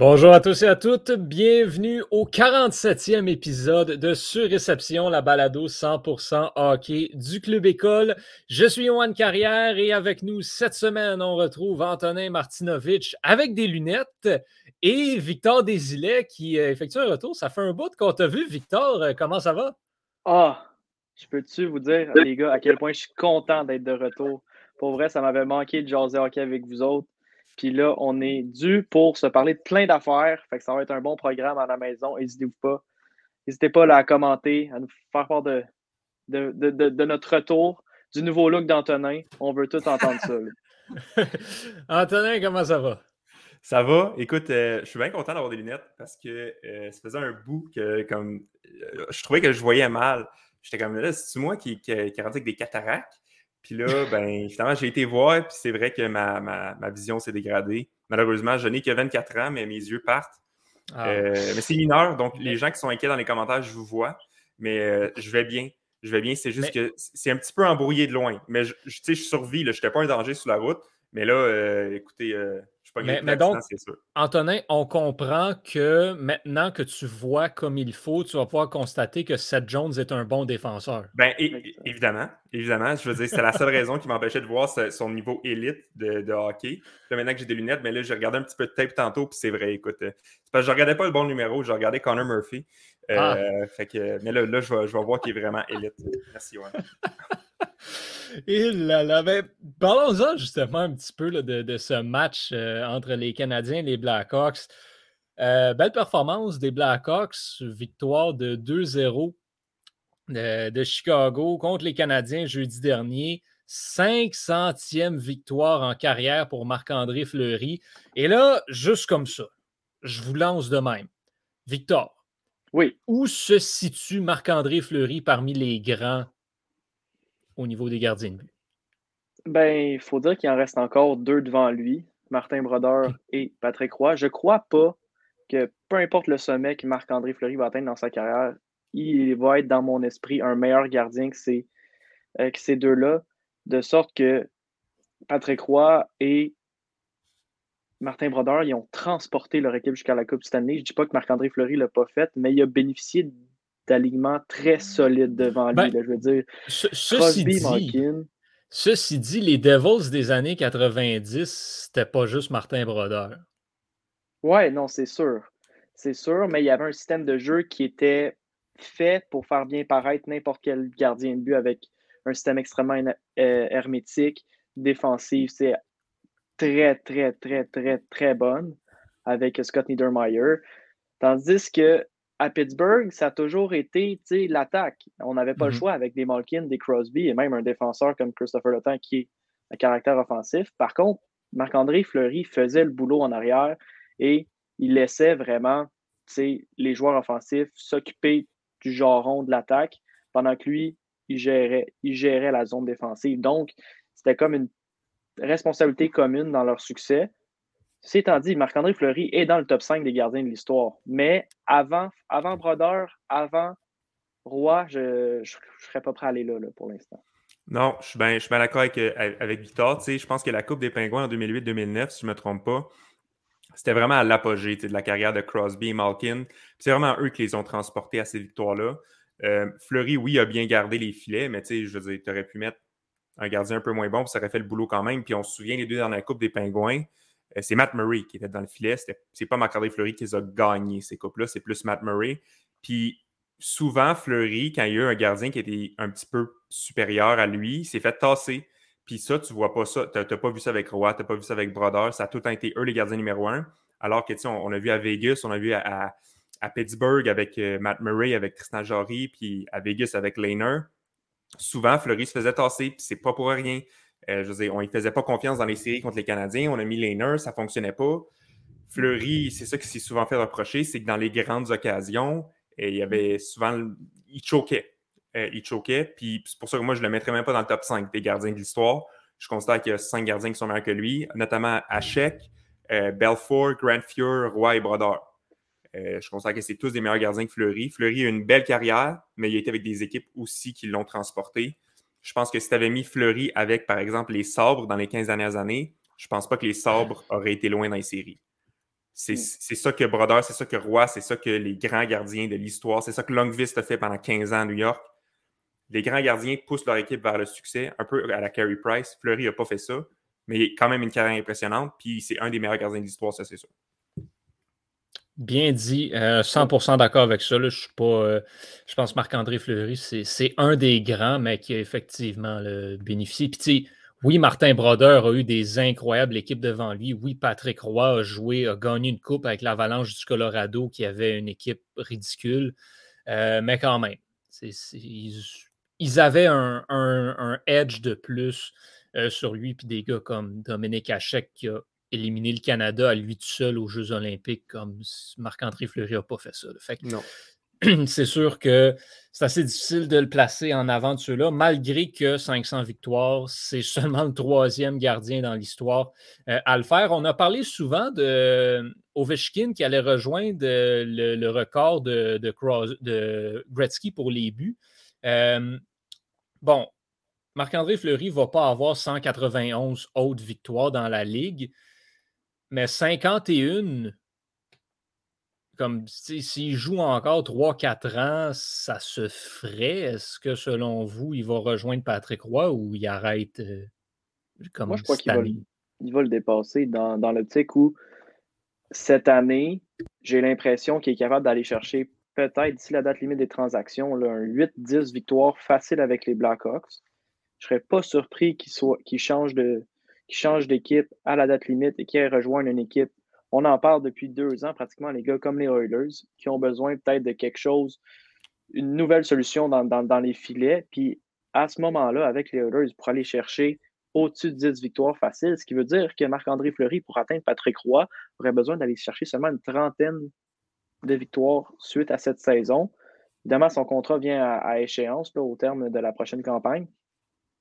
Bonjour à tous et à toutes, bienvenue au 47e épisode de Surréception, la balado 100% hockey du Club École. Je suis Yoann Carrière et avec nous cette semaine, on retrouve Antonin Martinovitch avec des lunettes et Victor Desilets qui euh, effectue un retour. Ça fait un bout qu'on t'a vu, Victor. Euh, comment ça va? Ah, je peux-tu vous dire, les gars, à quel point je suis content d'être de retour? Pour vrai, ça m'avait manqué de jaser hockey avec vous autres. Puis là, on est dû pour se parler de plein d'affaires. Fait que ça va être un bon programme à la maison. N'hésitez-vous pas. N'hésitez pas à commenter, à nous faire part de, de, de, notre retour, du nouveau look d'Antonin. On veut tout entendre ça. Antonin, comment ça va? Ça va. Écoute, euh, je suis bien content d'avoir des lunettes parce que euh, ça faisait un bout que comme euh, je trouvais que je voyais mal. J'étais comme là, c'est moi qui, qui, qui avec des cataractes? Puis là, ben, finalement, j'ai été voir, puis c'est vrai que ma, ma, vision s'est dégradée. Malheureusement, je n'ai que 24 ans, mais mes yeux partent. Ah. Euh, mais c'est mineur, donc les gens qui sont inquiets dans les commentaires, je vous vois. Mais euh, je vais bien. Je vais bien. C'est juste que c'est un petit peu embrouillé de loin. Mais je, je, je survis. Je n'étais pas un danger sur la route. Mais là, euh, écoutez, mais, donc, Antonin, on comprend que maintenant que tu vois comme il faut, tu vas pouvoir constater que Seth Jones est un bon défenseur. Bien, évidemment. Évidemment. Je veux dire, c'est la seule raison qui m'empêchait de voir son niveau élite de, hockey. maintenant que j'ai des lunettes, mais là, j'ai regardé un petit peu de tape tantôt, puis c'est vrai, écoute. Euh, parce que je regardais pas le bon numéro, je regardais Connor Murphy. Euh, ah. fait que, mais là, là je, vais, je vais voir qu'il est vraiment élite. Merci, ouais. Et là, là, ben, parlons-en justement un petit peu de, ce match euh, entre les Canadiens et les Blackhawks. Euh, belle performance des Blackhawks, victoire de 2-0 de, Chicago contre les Canadiens jeudi dernier. 500e victoire en carrière pour Marc-André Fleury. Et là, juste comme ça, je vous lance de même. Victor, oui. où se situe Marc-André Fleury parmi les grands au niveau des gardiens de but? Ben, il faut dire qu'il en reste encore deux devant lui, Martin Brodeur et Patrick Roy. Je crois pas que peu importe le sommet que Marc-André Fleury va atteindre dans sa carrière, il va être dans mon esprit un meilleur gardien que ces, euh, ces deux-là, de sorte que Patrick Roy et Martin Brodeur, ils ont transporté leur équipe jusqu'à la Coupe Stanley. Je ne dis pas que Marc-André Fleury ne l'a pas fait, mais il a bénéficié d'alignement très solide devant lui. Ben, je veux dire, ceci, dit, ceci dit, les Devils des années 90, c'était pas juste Martin Brodeur. Ouais, non, c'est sûr. C'est sûr, mais il y avait un système de jeu qui était fait pour faire bien paraître n'importe quel gardien de but avec un système extrêmement euh, hermétique, défensif. C'est très, très, très, très, très bonne avec Scott Niedermayer. Tandis que à Pittsburgh, ça a toujours été l'attaque. On n'avait pas le mm-hmm. choix avec des Malkin, des Crosby et même un défenseur comme Christopher Letang qui est un caractère offensif. Par contre, Marc-André Fleury faisait le boulot en arrière et il laissait vraiment les joueurs offensifs s'occuper du jarron de l'attaque pendant que lui, il gérait, il gérait la zone défensive. Donc, c'était comme une responsabilité commune dans leur succès. Étant dit, Marc-André Fleury est dans le top 5 des gardiens de l'histoire. Mais avant, avant Brodeur, avant Roy, je ne serais pas prêt à aller là, pour l'instant. Non, je suis bien d'accord avec, euh, avec Victor. je pense que la Coupe des Pingouins en 2008-2009, si je ne me trompe pas, c'était vraiment à l'apogée de la carrière de Crosby et Malkin. C'est vraiment eux qui les ont transportés à ces victoires-là. Euh, Fleury, oui, a bien gardé les filets, mais je veux dire, tu aurais pu mettre un gardien un peu moins bon, puis ça aurait fait le boulot quand même. Puis on se souvient les deux dans la Coupe des Pingouins. Euh, c'est Matt Murray qui était dans le filet. C'est pas Marc-André Fleury qui les a gagnés, ces coupes-là. C'est plus Matt Murray. Puis souvent, Fleury, quand il y a eu un gardien qui était un petit peu supérieur à lui, s'est fait tasser. Puis ça, tu vois pas ça. Tu n'as pas vu ça avec Roy, tu n'as pas vu ça avec Brodeur. Ça a tout le temps été eux les gardiens numéro un. Alors que, tu sais, on, a vu à Vegas, on a vu à, Pittsburgh avec euh, Matt Murray, avec Tristan Jory, puis à Vegas avec Lehner. Souvent, Fleury se faisait tasser, puis c'est pas pour rien. Euh, je veux dire, on ne faisait pas confiance dans les séries contre les Canadiens. On a mis les ça ne fonctionnait pas. Fleury, c'est ça qui s'est souvent fait reprocher, c'est que dans les grandes occasions, euh, il y avait souvent. Il choquait. Euh, il choquait. Puis c'est pour ça que moi, je ne le mettrais même pas dans le top 5 des gardiens de l'histoire. Je constate qu'il y a cinq gardiens qui sont meilleurs que lui, notamment Hachek, Belfort, Grand Roy et Brodeur. Euh, je considère que c'est tous des meilleurs gardiens que Fleury. Fleury a une belle carrière, mais il a été avec des équipes aussi qui l'ont transporté. Je pense que si tu avais mis Fleury avec, par exemple, les sabres dans les 15 dernières années, je pense pas que les sabres auraient été loin dans les séries. C'est mm. ça que Brodeur, c'est ça que Roy, c'est ça que les grands gardiens de l'histoire, c'est ça que Longvist a fait pendant 15 ans à New York. Les grands gardiens poussent leur équipe vers le succès, un peu à la Carey Price. Fleury n'a pas fait ça, mais il a quand même une carrière impressionnante, puis c'est un des meilleurs gardiens de l'histoire, ça c'est sûr. Bien dit, 100% euh, d'accord avec ça. je, suis pas, euh, je pense que Marc-André Fleury, c'est un des grands, mais qui a effectivement bénéficié. Puis, oui, Martin Brodeur a eu des incroyables équipes devant lui. Oui, Patrick Roy a joué, a gagné une coupe avec l'Avalanche du Colorado qui avait une équipe ridicule. Euh, mais quand même, ils, avaient un, edge de plus sur lui. Puis des gars comme Dominique Hachek qui a éliminer le Canada à lui tout seul aux Jeux olympiques comme Marc-André Fleury n'a pas fait ça. non. C'est sûr que c'est assez difficile de le placer en avant de ceux-là, malgré que 500 victoires, c'est seulement le troisième gardien dans l'histoire euh, à le faire. On a parlé souvent de Ovechkin qui allait rejoindre le, record de, de, Gretzky pour les buts. Euh, bon, Marc-André Fleury ne va pas avoir 191 autres victoires dans la Ligue, mais 51, comme s'il joue encore 3-4 ans, ça se ferait? Est-ce que selon vous, il va rejoindre Patrick Roy ou il arrête euh, comme Moi, je crois qu'il va, va, le dépasser dans, dans l'optique où cette année, j'ai l'impression qu'il est capable d'aller chercher peut-être d'ici la date limite des transactions, là, un 8-10 victoires facile avec les Blackhawks. Je ne serais pas surpris qu'il change de, qui change d'équipe à la date limite et qui rejoindre une équipe. On en parle depuis deux ans, pratiquement, les gars comme les Oilers, qui ont besoin peut-être de quelque chose, une nouvelle solution dans, les filets. Puis à ce moment-là, avec les Oilers, pour aller chercher au-dessus de 10 victoires faciles, ce qui veut dire que Marc-André Fleury, pour atteindre Patrick Roy, aurait besoin d'aller chercher seulement une trentaine de victoires suite à cette saison. Évidemment, son contrat vient à, échéance au terme de la prochaine campagne.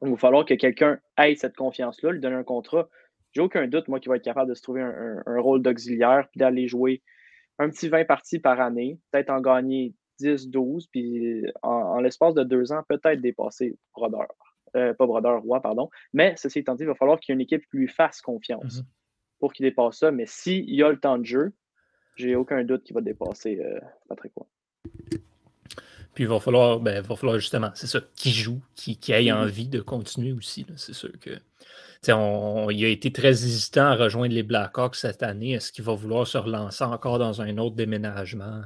Il va falloir que quelqu'un ait cette confiance-là, lui donner un contrat. J'ai aucun doute, moi, qu'il va être capable de se trouver un, rôle d'auxiliaire, puis d'aller jouer un petit 20 parties par année, peut-être en gagner 10, 12, puis en, l'espace de deux ans, peut-être dépasser Brodeur. Euh, pas Brodeur, Roi, pardon. Mais ceci étant dit, il va falloir qu'il y ait une équipe qui lui fasse confiance mm-hmm. pour qu'il dépasse ça. Mais s'il y a le temps de jeu, j'ai aucun doute qu'il va dépasser euh, Patrick Roy. Puis il va falloir, ben, va falloir justement, c'est ça, qui joue, qui, qui ait mm-hmm. envie de continuer aussi. C'est sûr que. On, il a été très hésitant à rejoindre les Blackhawks cette année. Est-ce qu'il va vouloir se relancer encore dans un autre déménagement?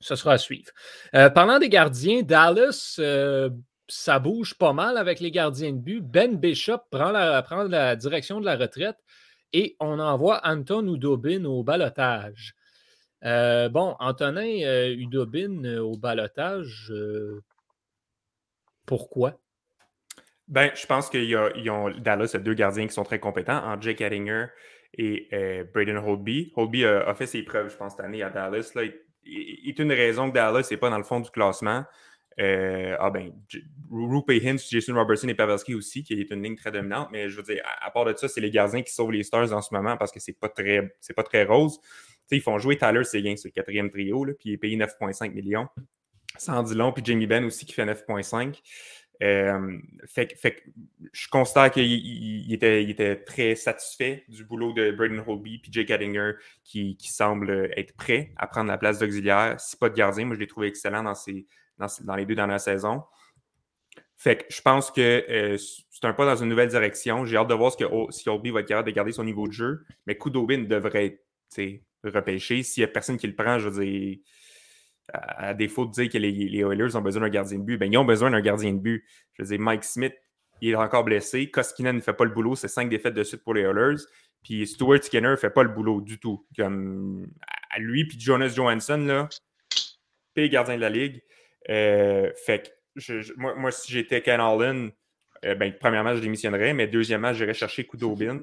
Ce sera à suivre. Euh, parlant des gardiens, Dallas, euh, ça bouge pas mal avec les gardiens de but. Ben Bishop prend la, prend la direction de la retraite et on envoie Anton Udobin au balotage. Euh, bon, Antonin euh, Udobin euh, au balotage, pourquoi? Ben, je pense qu'ils ont Dallas a deux gardiens qui sont très compétents, en Jake Ettinger et Braden Holtby. Holtby a, fait ses preuves, je pense, cette année à Dallas. Là, il, est une raison que Dallas n'est pas dans le fond du classement. ah ben, Rupe Hintz, Jason Robertson et Pavelski aussi, qui est une ligne très dominante. Mais je veux dire, à, part de ça, c'est les gardiens qui sauvent les Stars en ce moment parce que c'est pas très, c'est pas très rose ils font jouer Tyler Seguin sur le quatrième trio, puis il est payé 9,5 millions. Sandy Long, puis Jamie Benn aussi qui fait 9,5. Euh, fait, fait, je constate qu'il était, était, très satisfait du boulot de Braden Holby puis Jake Addinger qui, semble être prêt à prendre la place d'auxiliaire. Si pas de gardien, moi je l'ai trouvé excellent dans, dans, les deux dernières saisons. Fait que je pense que euh, c'est un pas dans une nouvelle direction. J'ai hâte de voir ce que, si Holby va être capable de garder son niveau de jeu. Mais Kudobin devrait être repêcher. S'il n'y a personne qui le prend, je veux dire, à, défaut de dire que les, Oilers ont besoin d'un gardien de but, ben, ils ont besoin d'un gardien de but. Je veux dire, Mike Smith, il est encore blessé. Koskinen ne fait pas le boulot. C'est cinq défaites de suite pour les Oilers. Puis Stuart Skinner ne fait pas le boulot du tout. Comme à lui, puis Jonas Johansson, là, pire gardien de la ligue. Euh, fait que moi, si j'étais Ken Allen, euh, ben, premièrement, je démissionnerais, mais deuxièmement, j'irais chercher Kudobin.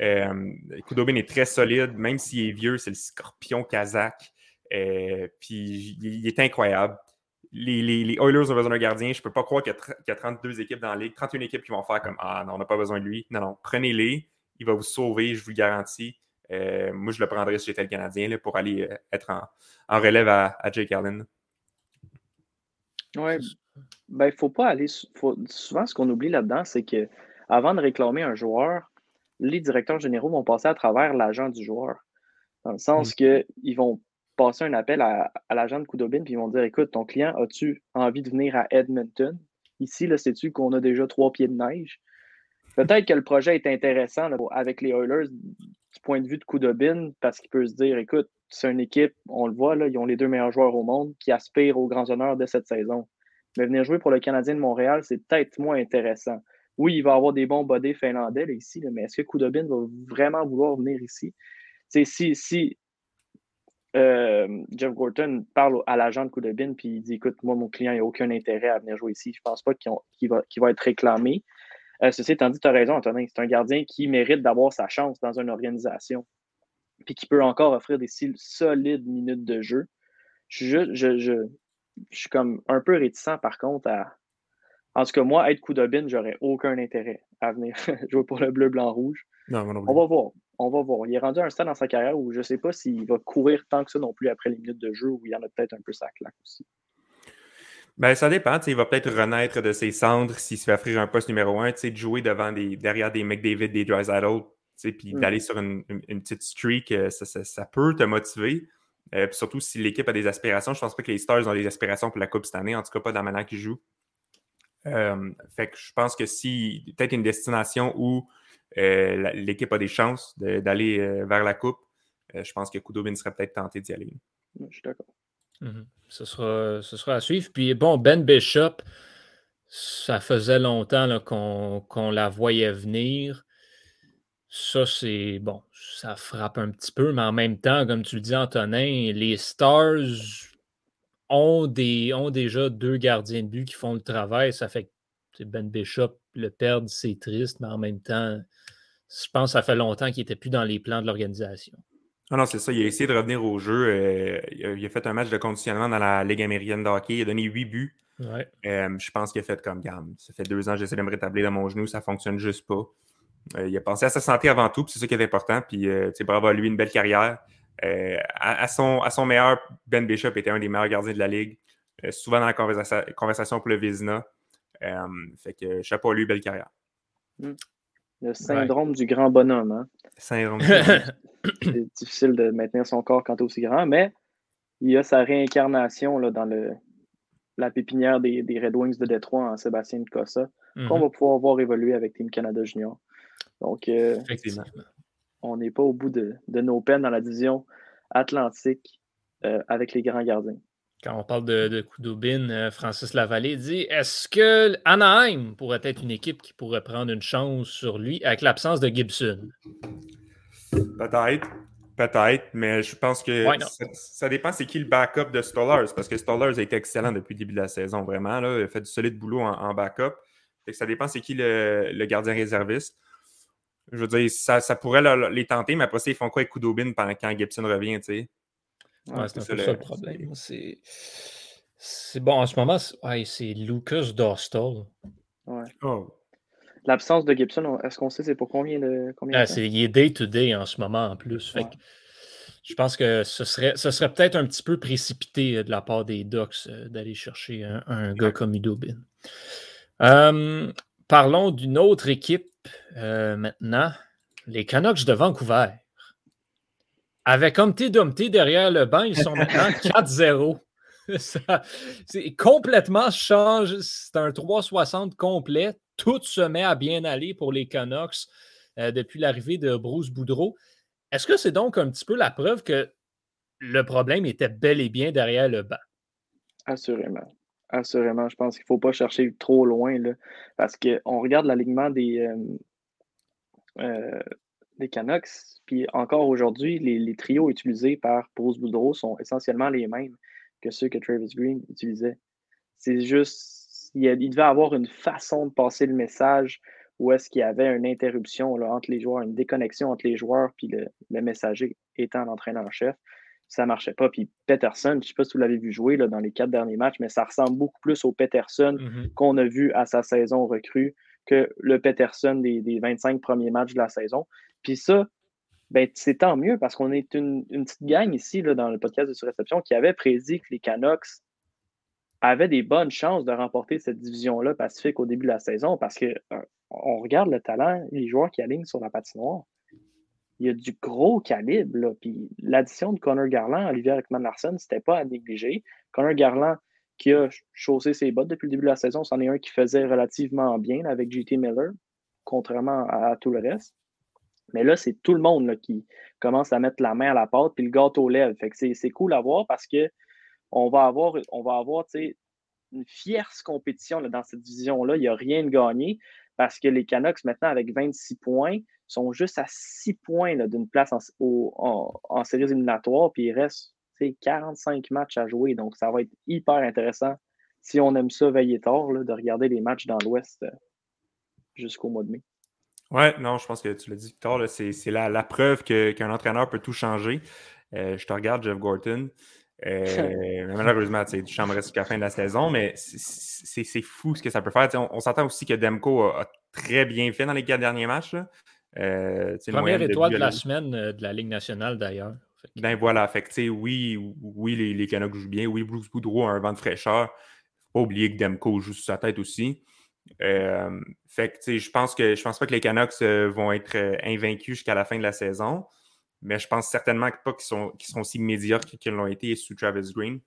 Euh, Kudobin est très solide, même s'il est vieux, c'est le scorpion kazakh. Euh, puis il, est incroyable. Les, Oilers ont besoin d'un gardien. Je ne peux pas croire qu'il y, a 32 équipes dans la ligue, 31 équipes qui vont faire comme Ah non, on n'a pas besoin de lui. Non, non, prenez-les. Il va vous sauver, je vous le garantis. Euh, moi, je le prendrais si j'étais le Canadien là, pour aller euh, être en, relève à, Jake Allen. Oui. Ben, faut pas aller. souvent, ce qu'on oublie là-dedans, c'est que avant de réclamer un joueur, les directeurs généraux vont passer à travers l'agent du joueur. Dans le sens mm. qu'ils vont passer un appel à, l'agent de Koudobin puis ils vont dire Écoute, ton client, as-tu envie de venir à Edmonton? Ici, là, sais-tu qu'on a déjà trois pieds de neige? Peut-être que le projet est intéressant avec les Oilers du point de vue de Koudobin parce qu'il peut se dire Écoute, c'est une équipe, on le voit, là, ils ont les deux meilleurs joueurs au monde qui aspirent aux grands honneurs de cette saison. Mais venir jouer pour le Canadien de Montréal, c'est peut-être moins intéressant. Oui, il va avoir des bons bodés finlandais ici, mais est-ce que Koudobin va vraiment vouloir venir ici? si, euh, Jeff Gorton parle à l'agent de Koudobin puis il dit Écoute, moi, mon client n'a aucun intérêt à venir jouer ici, je ne pense pas qu'il va, être réclamé. Euh, ceci étant dit, tu as raison, Antonin, c'est un gardien qui mérite d'avoir sa chance dans une organisation puis qui peut encore offrir des solides minutes de jeu. Je, je, je, je suis comme un peu réticent, par contre, à. En tout cas, moi, être Koudobin, j'aurais aucun intérêt à venir jouer pour le bleu, blanc, rouge. on va voir. On va voir. Il est rendu à un stade dans sa carrière où je ne sais pas s'il va courir tant que ça non plus après les minutes de jeu, où il y en a peut-être un peu sa claque aussi. Ben, ça dépend. Il va peut-être renaître de ses cendres s'il se fait offrir un poste numéro un, de jouer devant des, derrière des McDavid, des Drysaddle, puis mm. d'aller sur une, petite streak, euh, ça, peut te motiver. Euh, surtout si l'équipe a des aspirations. Je ne pense pas que les Stars ont des aspirations pour la Coupe cette année, en tout cas pas dans la manière qu'ils jouent. Euh, fait que je pense que si peut-être une destination où l'équipe a des chances d'aller vers la Coupe, je pense que Kudobin serait peut-être tenté d'y aller. Je suis d'accord. Mhm. ce, sera, ce sera à suivre. Puis bon, Ben Bishop, ça faisait longtemps qu'on la voyait venir. Ça, c'est bon, ça frappe un petit peu, mais en même temps, comme tu le dis, Antonin, les Stars ont, des, ont déjà deux gardiens de but qui font le travail. Ça fait que Ben Bishop le perdre, c'est triste, mais en même temps, je pense que ça fait longtemps qu'il n'était plus dans les plans de l'organisation. Ah non, c'est ça. Il a essayé de revenir au jeu. Euh, il, a, fait un match de conditionnement dans la Ligue américaine de hockey. Il a donné huit buts. Ouais. Euh, je pense qu'il a fait comme gamme. Ça fait deux ans que j'essaie de me rétablir dans mon genou, ça ne fonctionne juste pas. Euh, il a pensé à sa santé avant tout, puis c'est ça qui est important. Puis, bravo à lui, une belle carrière. Euh, à, son, à son meilleur, Ben Bishop était un des meilleurs gardiens de la Ligue. souvent dans la conversation pour le Vizina. fait que chapeau à lui, belle carrière. Hmm. Le syndrome du grand bonhomme. Hein? Syndrome C'est difficile de maintenir son corps quand tu es aussi grand, mais il a sa réincarnation là, dans le, la pépinière des, Red Wings de Détroit en Sébastien de Cossa, qu'on va pouvoir voir évoluer avec Team Canada Junior. Donc, euh, on n'est pas au bout de, nos peines dans la division atlantique euh, avec les grands gardiens. Quand on parle de, de euh, Francis Lavallée dit est-ce que Anaheim pourrait être une équipe qui pourrait prendre une chance sur lui avec l'absence de Gibson? Peut-être. Peut-être, mais je pense que ça, dépend c'est qui le backup de Stollers, parce que Stollers a été excellent depuis le début de la saison, vraiment. Là, il a fait du solide boulot en, backup. ça dépend c'est qui le, gardien réserviste je veux dire, ça, ça pourrait les tenter, mais après ça, ils font quoi avec Kudobin pendant quand Gibson revient, tu sais? Ouais, c'est un peu ça le problème. C'est bon, en ce moment, c'est Lucas Dostal. Ouais. Oh. L'absence de Gibson, est-ce qu'on sait c'est pour combien de combien ah, Il est day-to-day en ce moment en plus. Fait je pense que ce serait, ce serait peut-être un petit peu précipité euh, de la part des Ducks euh, d'aller chercher un, gars comme Idobin. Euh, parlons d'une autre équipe euh, maintenant, les Canucks de Vancouver. Avec Humpty Dumpty derrière le banc, ils sont maintenant 4-0. C'est complètement change. C'est un 360 complet. Tout se met à bien aller pour les Canucks euh, depuis l'arrivée de Bruce Boudreau. Est-ce que c'est donc un petit peu la preuve que le problème était bel et bien derrière le banc? Assurément. Assurément. Je pense qu'il ne faut pas chercher trop loin là, parce qu'on regarde l'alignement des, euh, euh, des. Puis encore aujourd'hui, les, trios utilisés par Bruce Boudreau sont essentiellement les mêmes que ceux que Travis Green utilisait. C'est juste, il, devait avoir une façon de passer le message où est-ce qu'il y avait une interruption entre les joueurs, une déconnexion entre les joueurs puis le, messager étant l'entraîneur-chef. Ça ne marchait pas. Puis Peterson, je ne sais pas si vous l'avez vu jouer là, dans les quatre derniers matchs, mais ça ressemble beaucoup plus au Peterson mm-hmm. qu'on a vu à sa saison recrue que le Peterson des, 25 premiers matchs de la saison. Puis ça, ben, c'est tant mieux parce qu'on est une, petite gang ici là, dans le podcast de surréception qui avait prédit que les Canucks avaient des bonnes chances de remporter cette division-là Pacifique au début de la saison parce que euh, on regarde le talent, les joueurs qui alignent sur la patinoire. Il y a du gros calibre. L'addition de Connor Garland, Olivier Ekman Larson, c'était pas à négliger. Connor Garland, qui a chaussé ses bottes depuis le début de la saison, c'en est un qui faisait relativement bien avec JT Miller, contrairement à tout le reste. Mais là, c'est tout le monde qui commence à mettre la main à la pâte puis le gâteau lève. Fait que c'est cool à voir parce que on va avoir, on va avoir une fierce compétition dans cette division-là. Il n'y a rien de gagné parce que les Canucks, maintenant, avec 26 points, sont juste à 6 points d'une place en, en, séries éliminatoires, puis il reste 45 matchs à jouer. Donc, ça va être hyper intéressant si on aime ça veiller tard, de regarder les matchs dans l'Ouest euh, jusqu'au mois de mai. Ouais, non, je pense que tu l'as dit, Victor, c'est la, la, preuve qu'un entraîneur peut tout changer. Euh, je te regarde, Jeff Gorton. Euh, malheureusement, tu chambre reste jusqu'à la fin de la saison, mais c'est fou ce que ça peut faire. on, s'entend aussi que Demko a, très bien fait dans les quatre derniers matchs. Euh, Première étoile de, la semaine de la Ligue nationale, d'ailleurs. Ben voilà, fait oui, oui les, les Canucks jouent bien. Oui, Bruce Boudreau a un vent de fraîcheur. Faut pas oublier que Demko joue sur sa tête aussi. Euh, fait que, je pense que je pense pas que les Canucks euh, vont être euh, invaincus jusqu'à la fin de la saison, mais je pense certainement pas qu'ils sont, sont aussi médiocres qu'ils l'ont été sous Travis Green.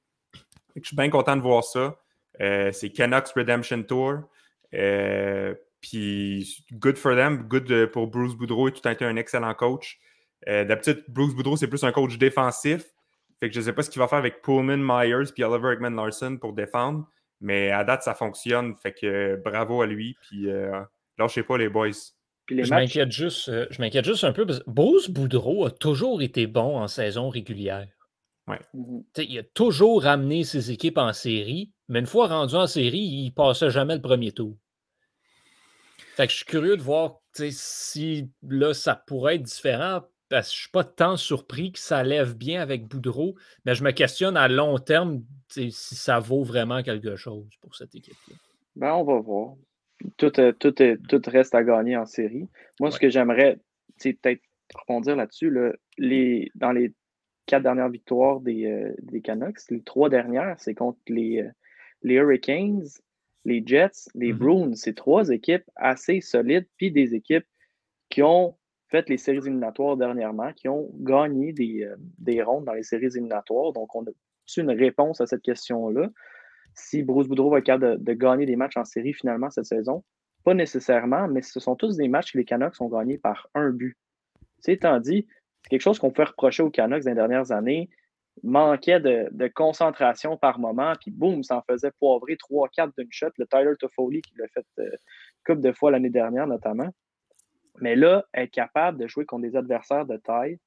je suis bien content de voir ça. c'est Canucks Redemption Tour. Puis, good for them, good pour Bruce Boudreau. Il a été un excellent coach. D'habitude, Bruce Boudreau, c'est plus un coach défensif. Fait que je ne sais pas ce qu'il va faire avec Pullman, Myers puis Oliver Ekman Larson pour défendre. Mais à date, ça fonctionne. Fait que bravo à lui. Puis euh, lâchez pas les boys. je m'inquiète juste, euh, juste un peu parce que Bruce Boudreau a toujours été bon en saison régulière. Ouais. Mhm. Il a toujours ramené ses équipes en série, mais une fois rendu en série, il passait jamais le premier tour. Fait que je suis curieux de voir si là, ça pourrait être différent parce que je ne suis pas tant surpris que ça lève bien avec Boudreau, mais je me questionne à long terme si ça vaut vraiment quelque chose pour cette équipe-là. Ben, on va voir. Tout, tout, tout, reste à gagner en série. Moi, ce que j'aimerais peut-être rebondir là-dessus, les, dans les quatre dernières victoires des, euh, des Canucks, les trois dernières, c'est contre les, euh, les Hurricanes, les Jets, les mm-hmm. Bruins. C'est trois équipes assez solides, puis des équipes qui ont fait les séries éliminatoires dernièrement, qui ont gagné des, euh, des rondes dans les séries éliminatoires. Donc, on a une réponse à cette question-là. Si Bruce Boudreau va être capable de, gagner des matchs en série finalement cette saison, pas nécessairement, mais ce sont tous des matchs que les Canucks ont gagnés par un but. C'est étant dit, c'est quelque chose qu'on peut reprocher aux Canucks dans les dernières années. Manquait de, concentration par moment, puis boum, ça en faisait poivrer 3-4 d'une shot. Le Tyler Toffoli qui l'a fait une euh, couple de fois l'année dernière notamment. Mais là, être capable de jouer contre des adversaires de taille,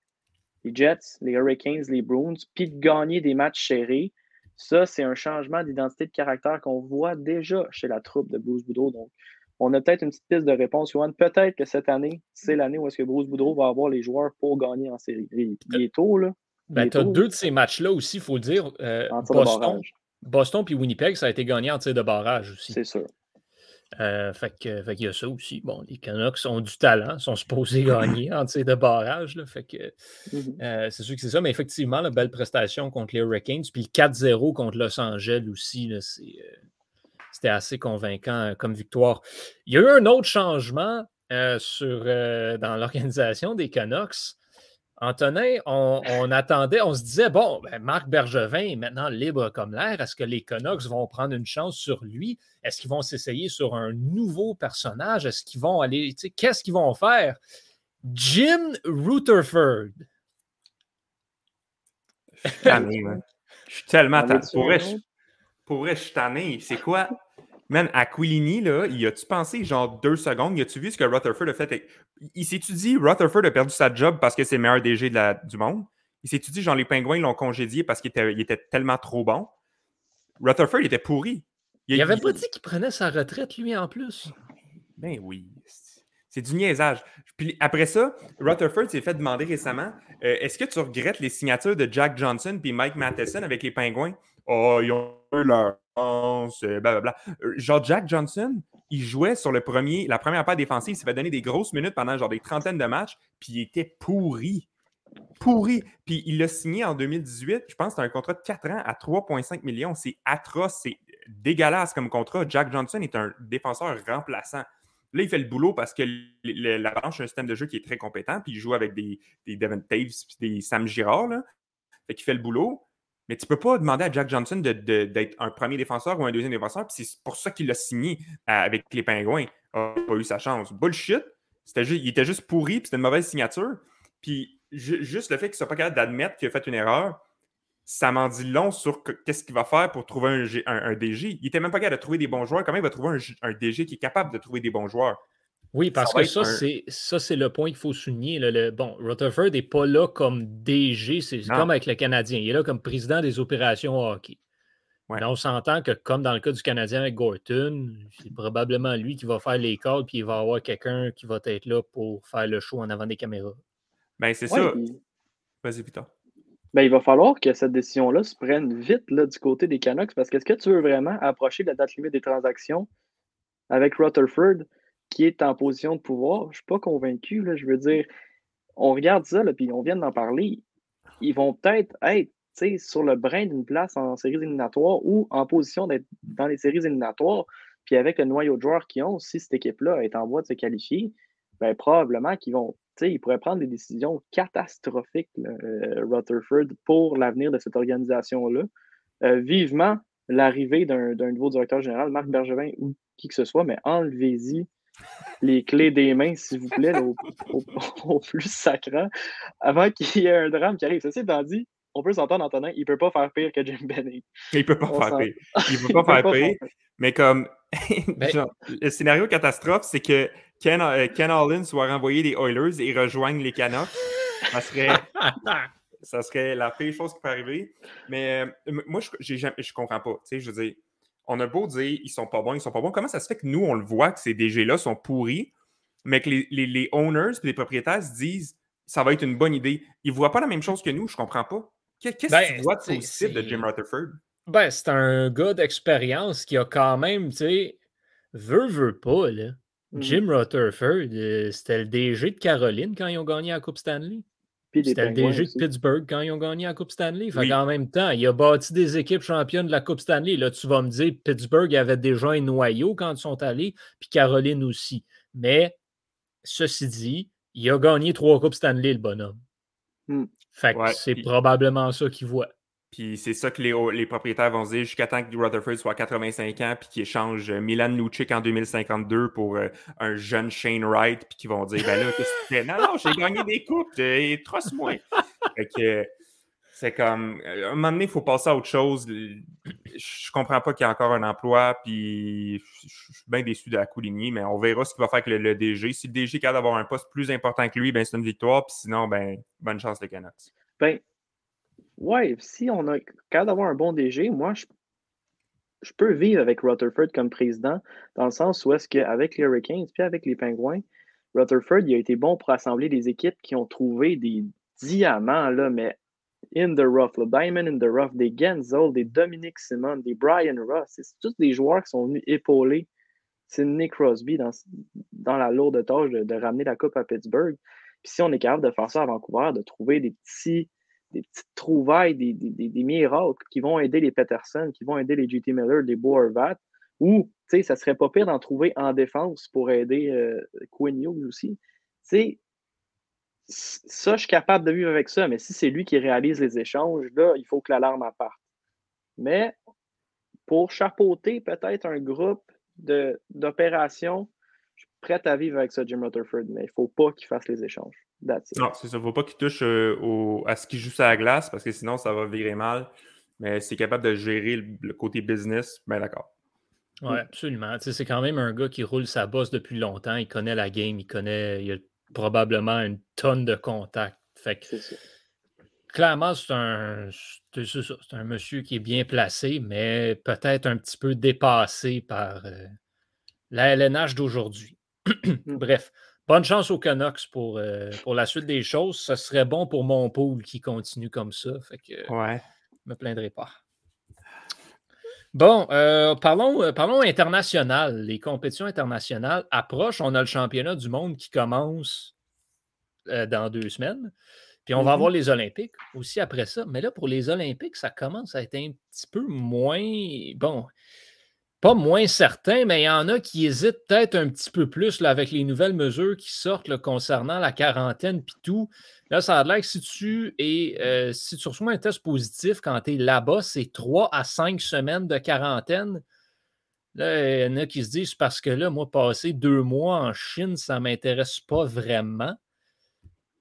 les Jets, les Hurricanes, les Bruins, puis de gagner des matchs serrés, ça, c'est un changement d'identité de caractère qu'on voit déjà chez la troupe de Bruce Boudreau. Donc, on a peut-être une petite piste de réponse, Johan. Peut-être que cette année, c'est l'année où est-ce que Bruce Boudreau va avoir les joueurs pour gagner en série. Il, est tôt. Ben, tu as deux de ces matchs-là aussi, il faut le dire. Euh, Boston, Boston puis Winnipeg, ça a été gagné en tir de barrage aussi. C'est sûr. Euh, fait qu'il y a ça aussi. Bon, les Canucks ont du talent, sont supposés gagner en tir de barrage. fait que mm-hmm. euh, c'est sûr que c'est ça, mais effectivement, la belle prestation contre les Hurricanes, puis le 4-0 contre Los Angeles aussi, euh, c'était assez convaincant comme victoire. Il y a eu un autre changement sur, dans l'organisation des Canucks. Antonin, on, attendait, on se disait, bon, ben, Marc Bergevin est maintenant libre comme l'air. Est-ce que les Canucks vont prendre une chance sur lui? Est-ce qu'ils vont s'essayer sur un nouveau personnage? Est-ce qu'ils vont aller, qu'est-ce qu'ils vont faire? Jim Rutherford. Je suis tanné, Je suis tellement tanné. Pour vrai, pour je suis tanné. C'est quoi? Man, Aquilini, là, y a-tu pensé genre deux secondes? Y a-tu vu ce que Rutherford a fait? Il s'est-tu dit Rutherford a perdu sa job parce que c'est le meilleur DG de la, du monde? Il s'est-tu dit genre les pingouins l'ont congédié parce qu'il était, était, tellement trop bon? Rutherford il était pourri. Il, il avait pas dit qu'il prenait sa retraite lui en plus. Ben oui. C'est du niaisage. Puis après ça, Rutherford s'est fait demander récemment euh, est-ce que tu regrettes les signatures de Jack Johnson puis Mike Matheson avec les pingouins? Oh, ils ont eu leur blablabla. Euh, genre, Jack Johnson, il jouait sur le premier, la première paire défensive. Il s'est fait donner des grosses minutes pendant genre des trentaines de matchs, puis il était pourri. Pourri. Puis il l'a signé en 2018. Je pense que c'est un contrat de 4 ans à 3,5 millions. C'est atroce, c'est dégueulasse comme contrat. Jack Johnson est un défenseur remplaçant. Là, il fait le boulot parce que la branche a un système de jeu qui est très compétent, puis il joue avec des, des Devin Taves puis des Sam Girard. Là. Fait qu'il fait le boulot. Mais tu ne peux pas demander à Jack Johnson d'être un premier défenseur ou un deuxième défenseur, puis c'est pour ça qu'il l'a signé euh, avec les Pingouins. Il n'a pas eu sa chance. Bullshit. il était juste pourri, puis c'était une mauvaise signature. Puis juste le fait qu'il ne soit pas capable d'admettre qu'il a fait une erreur, ça m'en dit long sur qu'est-ce qu'il va faire pour trouver un, DG. Il n'était même pas capable de trouver des bons joueurs. Comment il va trouver un, DG qui est capable de trouver des bons joueurs? Oui, parce que ça, c'est ça, c'est le point qu'il faut souligner. Le, bon, Rutherford n'est pas là comme DG, c'est comme avec le Canadien. Il est là comme président des opérations hockey. on s'entend que, comme dans le cas du Canadien avec Gorton, c'est probablement lui qui va faire les calls, puis il va avoir quelqu'un qui va être là pour faire le show en avant des caméras. Ben, c'est ça. Vas-y, putain. Ben, il va falloir que cette décision-là se prenne vite là, du côté des Canucks parce que est-ce que tu veux vraiment approcher la date limite des transactions avec Rutherford? Qui est en position de pouvoir? Je ne suis pas convaincu. Là, je veux dire, on regarde ça, là, puis on vient d'en parler. Ils vont peut-être être sur le brin d'une place en séries éliminatoires ou en position d'être dans les séries éliminatoires. Puis avec le noyau de joueurs qu'ils ont, si cette équipe-là est en voie de se qualifier, ben, probablement qu'ils vont il pourrait prendre des décisions catastrophiques, euh, Rutherford, pour l'avenir de cette organisation-là. Euh, vivement l'arrivée d'un nouveau directeur général, Marc Bergevin ou qui que ce soit, mais enlevez-y les clés des mains, s'il vous plaît, au, plus sacrant, avant qu'il y ait un drame qui arrive. Ceci étant dit, on peut s'entendre, Antonin, il ne peut pas faire pire que Jim Benning. Il ne peut pas faire pire. Il ne peut pas faire pire. Mais comme ben le scénario catastrophe, c'est que Ken, euh, Ken Holland soit renvoyé des Oilers et rejoigne les Canucks. Ça serait, ça serait la pire chose qui peut arriver. Mais euh, moi, je ne comprends pas. Je veux dire, on a beau dire ils sont pas bons, ils sont pas bons. Comment ça se fait que nous, on le voit que ces DG-là sont pourris, mais que les, les, owners et les propriétaires se disent ça va être une bonne idée? Ils ne voient pas la même chose que nous, je ne comprends pas. Qu'est-ce que ben, tu vois de positif de Jim Rutherford? Ben, c'est un gars d'expérience qui a quand même, tu sais, veut, veut pas, là. Mmh. Jim Rutherford, euh, c'était le DG de Caroline quand ils ont gagné la Coupe Stanley. C'était le DG de Pittsburgh quand ils ont gagné la Coupe Stanley. Fait en même temps, il a bâti des équipes championnes de la Coupe Stanley. Là, tu vas me dire, Pittsburgh avait déjà un noyau quand ils sont allés, puis Caroline aussi. Mais, ceci dit, il a gagné trois Coupes Stanley, le bonhomme. Fait que c'est probablement ça qu'il voit. Puis c'est ça que les, propriétaires vont dire jusqu'à temps que Rutherford soit 85 ans puis qu'il échange euh, Milan Lucic en 2052 pour euh, un jeune Shane Wright puis qu'ils vont dire ben là qu'est-ce que tu fais? Non non, j'ai gagné des coupes, et trosse-moi. fait que c'est comme à un moment donné, il faut passer à autre chose. Je comprends pas qu'il y a encore un emploi puis je suis bien déçu de la Coligny, mais on verra ce qu'il va faire avec le, DG. Si le DG est capable d'avoir un poste plus important que lui, ben c'est une victoire, puis sinon ben bonne chance les Canucks. Ben Ouais, si on a capable d'avoir un bon DG, moi, je, je, peux vivre avec Rutherford comme président, dans le sens où est-ce qu'avec les Hurricanes puis avec les Pingouins, Rutherford, il a été bon pour assembler des équipes qui ont trouvé des diamants, là, mais in the rough, le diamond in the rough, des Genzel, des Dominic Simon, des Brian Ross. C'est tous des joueurs qui sont venus épauler Nick Crosby dans, dans la lourde tâche de, de, ramener la Coupe à Pittsburgh. Puis si on est capable de faire ça à Vancouver, de trouver des petits des petites trouvailles, des, des, miracles qui vont aider les Peterson, qui vont aider les JT Miller, les Boervat, ou, tu sais, ça serait pas pire d'en trouver en défense pour aider euh, Quinn Hughes aussi. Tu ça, je suis capable de vivre avec ça, mais si c'est lui qui réalise les échanges, là, il faut que l'alarme parte. Mais pour chapeauter peut-être un groupe d'opérations, je suis prêt à vivre avec ça, Jim Rutherford, mais il ne faut pas qu'il fasse les échanges. Non, c'est ça. Il ne faut pas qu'il touche euh, à ce qui joue sur la glace parce que sinon, ça va virer mal. Mais c'est capable de gérer le, côté business, bien d'accord. Oui, absolument. c'est quand même un gars qui roule sa bosse depuis longtemps. Il connaît la game, il connaît, il a probablement une tonne de contacts. Fait que, clairement, c'est un, c'est un monsieur qui est bien placé, mais peut-être un petit peu dépassé par euh, la LNH d'aujourd'hui. Mm. Bref, Bonne chance aux Canucks pour, euh, pour la suite des choses. Ce serait bon pour mon pool qui continue comme ça. Fait que ouais. je me plaindrai pas. Bon, euh, parlons, euh, parlons international. Les compétitions internationales approchent. On a le championnat du monde qui commence dans deux semaines. Puis on va Mhm. avoir les Olympiques aussi après ça. Mais là, pour les Olympiques, ça commence à être un petit peu moins. Bon, pas moins certain, mais il y en a qui hésitent peut-être un petit peu plus avec les nouvelles mesures qui sortent concernant la quarantaine puis tout. Là, ça a l'air que si tu, es, euh, si tu reçois un test positif quand tu es là-bas, c'est trois à cinq semaines de quarantaine. Là, il y en a qui se disent parce que là, moi, passer deux mois en Chine, ça ne m'intéresse pas vraiment.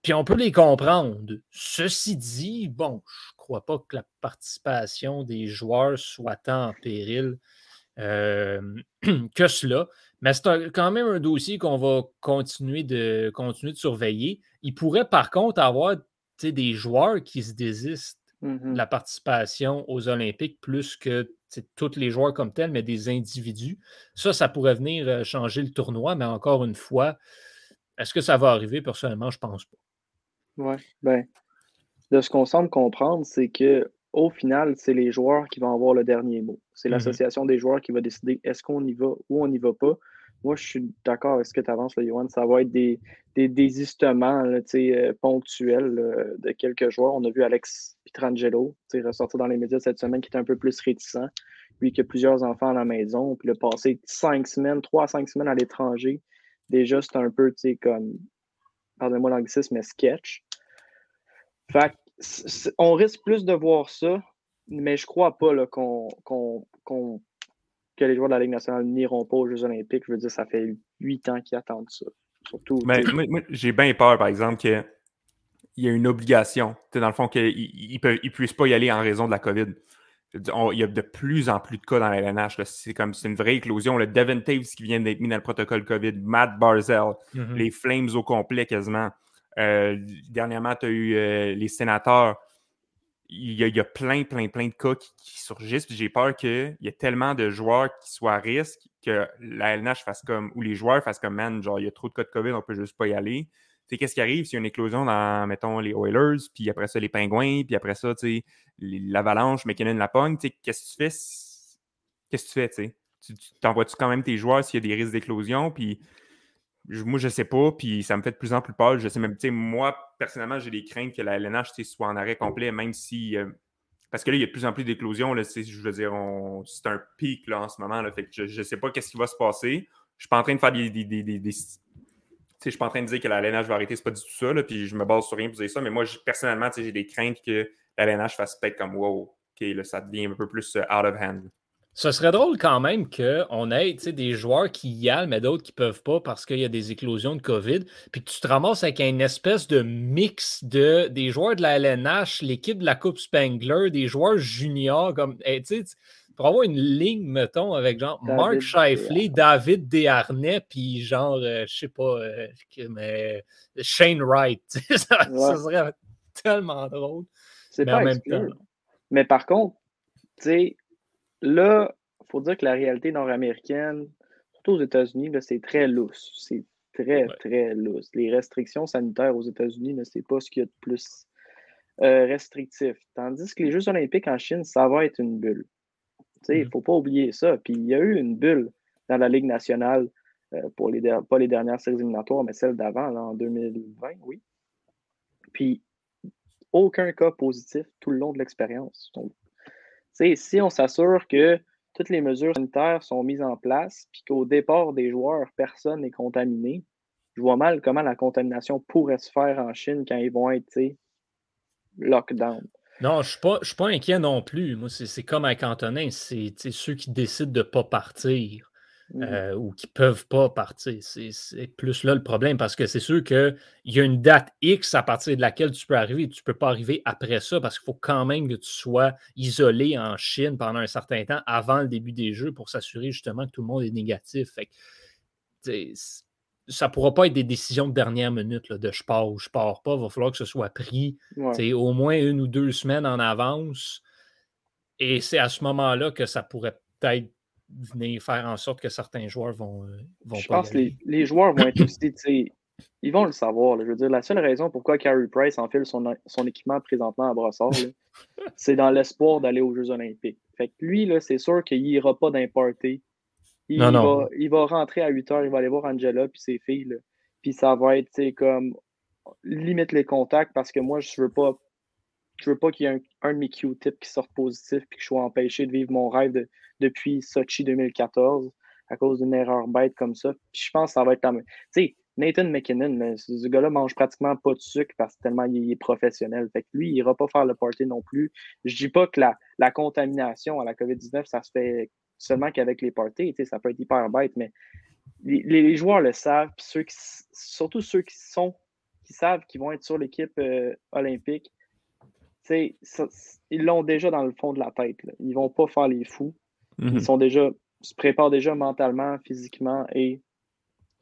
Puis on peut les comprendre. Ceci dit, bon, je ne crois pas que la participation des joueurs soit en péril que cela. Mais c'est quand même un dossier qu'on va continuer de, continuer de surveiller. Il pourrait par contre avoir des joueurs qui se désistent de la participation aux Olympiques plus que tous les joueurs comme tels, mais des individus. Ça, ça pourrait venir euh, changer le tournoi, mais encore une fois, est-ce que ça va arriver? Personnellement, je pense pas. Ouais, ben, de ce qu'on semble comprendre, c'est que au final, c'est les joueurs qui vont avoir le dernier mot. C'est Mhm. l'association des joueurs qui va décider est-ce qu'on y va ou on n'y va pas. Moi, je suis d'accord avec ce que tu avances, là, Johan. Ça va être des, des désistements là, euh, ponctuels là, de quelques joueurs. On a vu Alex Pietrangelo ressortir dans les médias cette semaine qui était un peu plus réticent. Lui qui a plusieurs enfants à la maison, puis le passé cinq semaines, trois à cinq semaines à l'étranger. Déjà, c'est un peu comme, pardonnez-moi l'anglicisme, mais sketch. Fait on risque plus de voir ça, mais je crois pas là, qu'on, qu'on- qu'on- que les joueurs de la Ligue nationale n'iront pas aux Jeux olympiques. Je veux dire, ça fait huit ans qu'ils attendent ça. Surtout, Mais moi, moi, j'ai bien peur, par exemple, qu'il y a une obligation. Dans le fond, qu'ils ne puissent pas y aller en raison de la COVID. On- il y a de plus en plus de cas dans la LNH. là. C'est comme c'est une vraie éclosion. Le Devin Taves qui vient d'être mis dans le protocole COVID, Matt Barzell, Mhm. les Flames au complet quasiment. Euh, dernièrement, tu as eu euh, les sénateurs. Il y, a, plein, plein, plein de cas qui, surgissent. J'ai peur qu'il y ait tellement de joueurs qui soient à risque que la LNH fasse comme, ou les joueurs fassent comme, man, genre, il y a trop de cas de COVID, on peut juste pas y aller. Tu qu'est-ce qui arrive s'il y a une éclosion dans, mettons, les Oilers, puis après ça, les Pingouins, puis après ça, tu sais, l'Avalanche, McKinnon, la pogne, tu sais, qu'est-ce que tu fais? Qu'est-ce que tu fais, tu sais? Tu tu- t'envoies-tu quand même tes joueurs s'il y a des risques d'éclosion, puis moi, je sais pas, puis ça me fait de plus en plus peur. Je sais même, tu sais, moi, personnellement, j'ai des craintes que la LNH soit en arrêt complet, même si. euh, parce que là, il y a de plus en plus d'éclosions. Je veux dire, c'est un pic là, en ce moment. Fait que je ne sais pas qu'est-ce qui va se passer. Je suis pas en train de faire des. des, des, je suis pas en train de dire que la LNH va arrêter, c'est pas du tout ça. Puis je me base sur rien pour dire ça. Mais moi, personnellement, j'ai des craintes que la LNH fasse peut-être comme wow, OK, ça devient un peu plus euh, out of hand. Ce serait drôle quand même qu'on ait des joueurs qui y allent, mais d'autres qui ne peuvent pas parce qu'il y a des éclosions de COVID. Puis que tu te ramasses avec une espèce de mix de des joueurs de la LNH, l'équipe de la Coupe Spangler, des joueurs juniors. Comme, eh, tu sais, tu- pour avoir une ligne, mettons, avec genre David Mark Shifley, Desharnais. David Desharnais, puis genre, euh, je sais pas, euh, mais Shane Wright. ça, Ouais. ça serait tellement drôle. c'est Mais pas même temps. Mais par contre, tu sais, là, il faut dire que la réalité nord-américaine, surtout aux États-Unis, c'est très lousse. C'est très, Ouais. très lousse. Les restrictions sanitaires aux États-Unis, c'est pas ce qu'il y a de plus euh, restrictif. Tandis que les Jeux olympiques en Chine, ça va être une bulle. Il Mhm. faut pas oublier ça. Puis il y a eu une bulle dans la Ligue nationale euh, pour les pas les dernières séries éliminatoires, mais celle d'avant, en 2020, oui. Puis aucun cas positif tout le long de l'expérience. Donc, si on s'assure que toutes les mesures sanitaires sont mises en place, puis qu'au départ des joueurs, personne n'est contaminé, je vois mal comment la contamination pourrait se faire en Chine quand ils vont être, lockdown. Non, je ne suis, pas- inquiet non plus. Moi, c'est comme avec Antonin, c'est ceux qui décident de ne pas partir Euh, ou qui ne peuvent pas partir. C'est plus là le problème parce que c'est sûr qu'il y a une date X à partir de laquelle tu peux arriver. Tu ne peux pas arriver après ça parce qu'il faut quand même que tu sois isolé en Chine pendant un certain temps avant le début des Jeux pour s'assurer justement que tout le monde est négatif. Fait que, ça ne pourra pas être des décisions de dernière minute là, de je pars ou je pars pas. Il va falloir que ce soit pris Ouais. c'est au moins une ou deux semaines en avance. Et c'est à ce moment-là que ça pourrait peut-être venir faire en sorte que certains joueurs vont, euh, vont Je pas pense que les, les joueurs vont être aussi, ils vont le savoir. Je veux dire, la seule raison pourquoi Carey Price enfile son, son équipement présentement à Brossard, c'est dans l'espoir d'aller aux Jeux Olympiques. Fait que lui, là, c'est sûr qu'il n'ira pas d'importer. Il, Non, non. Va, il va rentrer à 8 heures, il va aller voir Angela puis ses filles. là. Puis ça va être tu sais, comme limite les contacts parce que moi, je veux pas. Je veux pas qu'il y ait un, un de mes Q-tips qui sorte positif puis que je sois empêché de vivre mon rêve de- depuis Sochi 2014 à cause d'une erreur bête comme ça. Je pense que ça va être la même. Nathan McKinnon, ce gars-là mange pratiquement pas de sucre parce que tellement il est professionnel. Fait que lui, il ira pas faire le party non plus. Je dis pas que la, la contamination à la COVID-19, ça se fait seulement qu'avec les parties. Ça peut être hyper bête, mais les, joueurs le savent. Puis ceux qui, surtout ceux qui sont, qui savent qu'ils vont être sur l'équipe euh, olympique, ça- ils l'ont déjà dans le fond de la tête. là. Ils vont pas faire les fous. Mhm. Ils sont déjà, se préparent déjà mentalement, physiquement et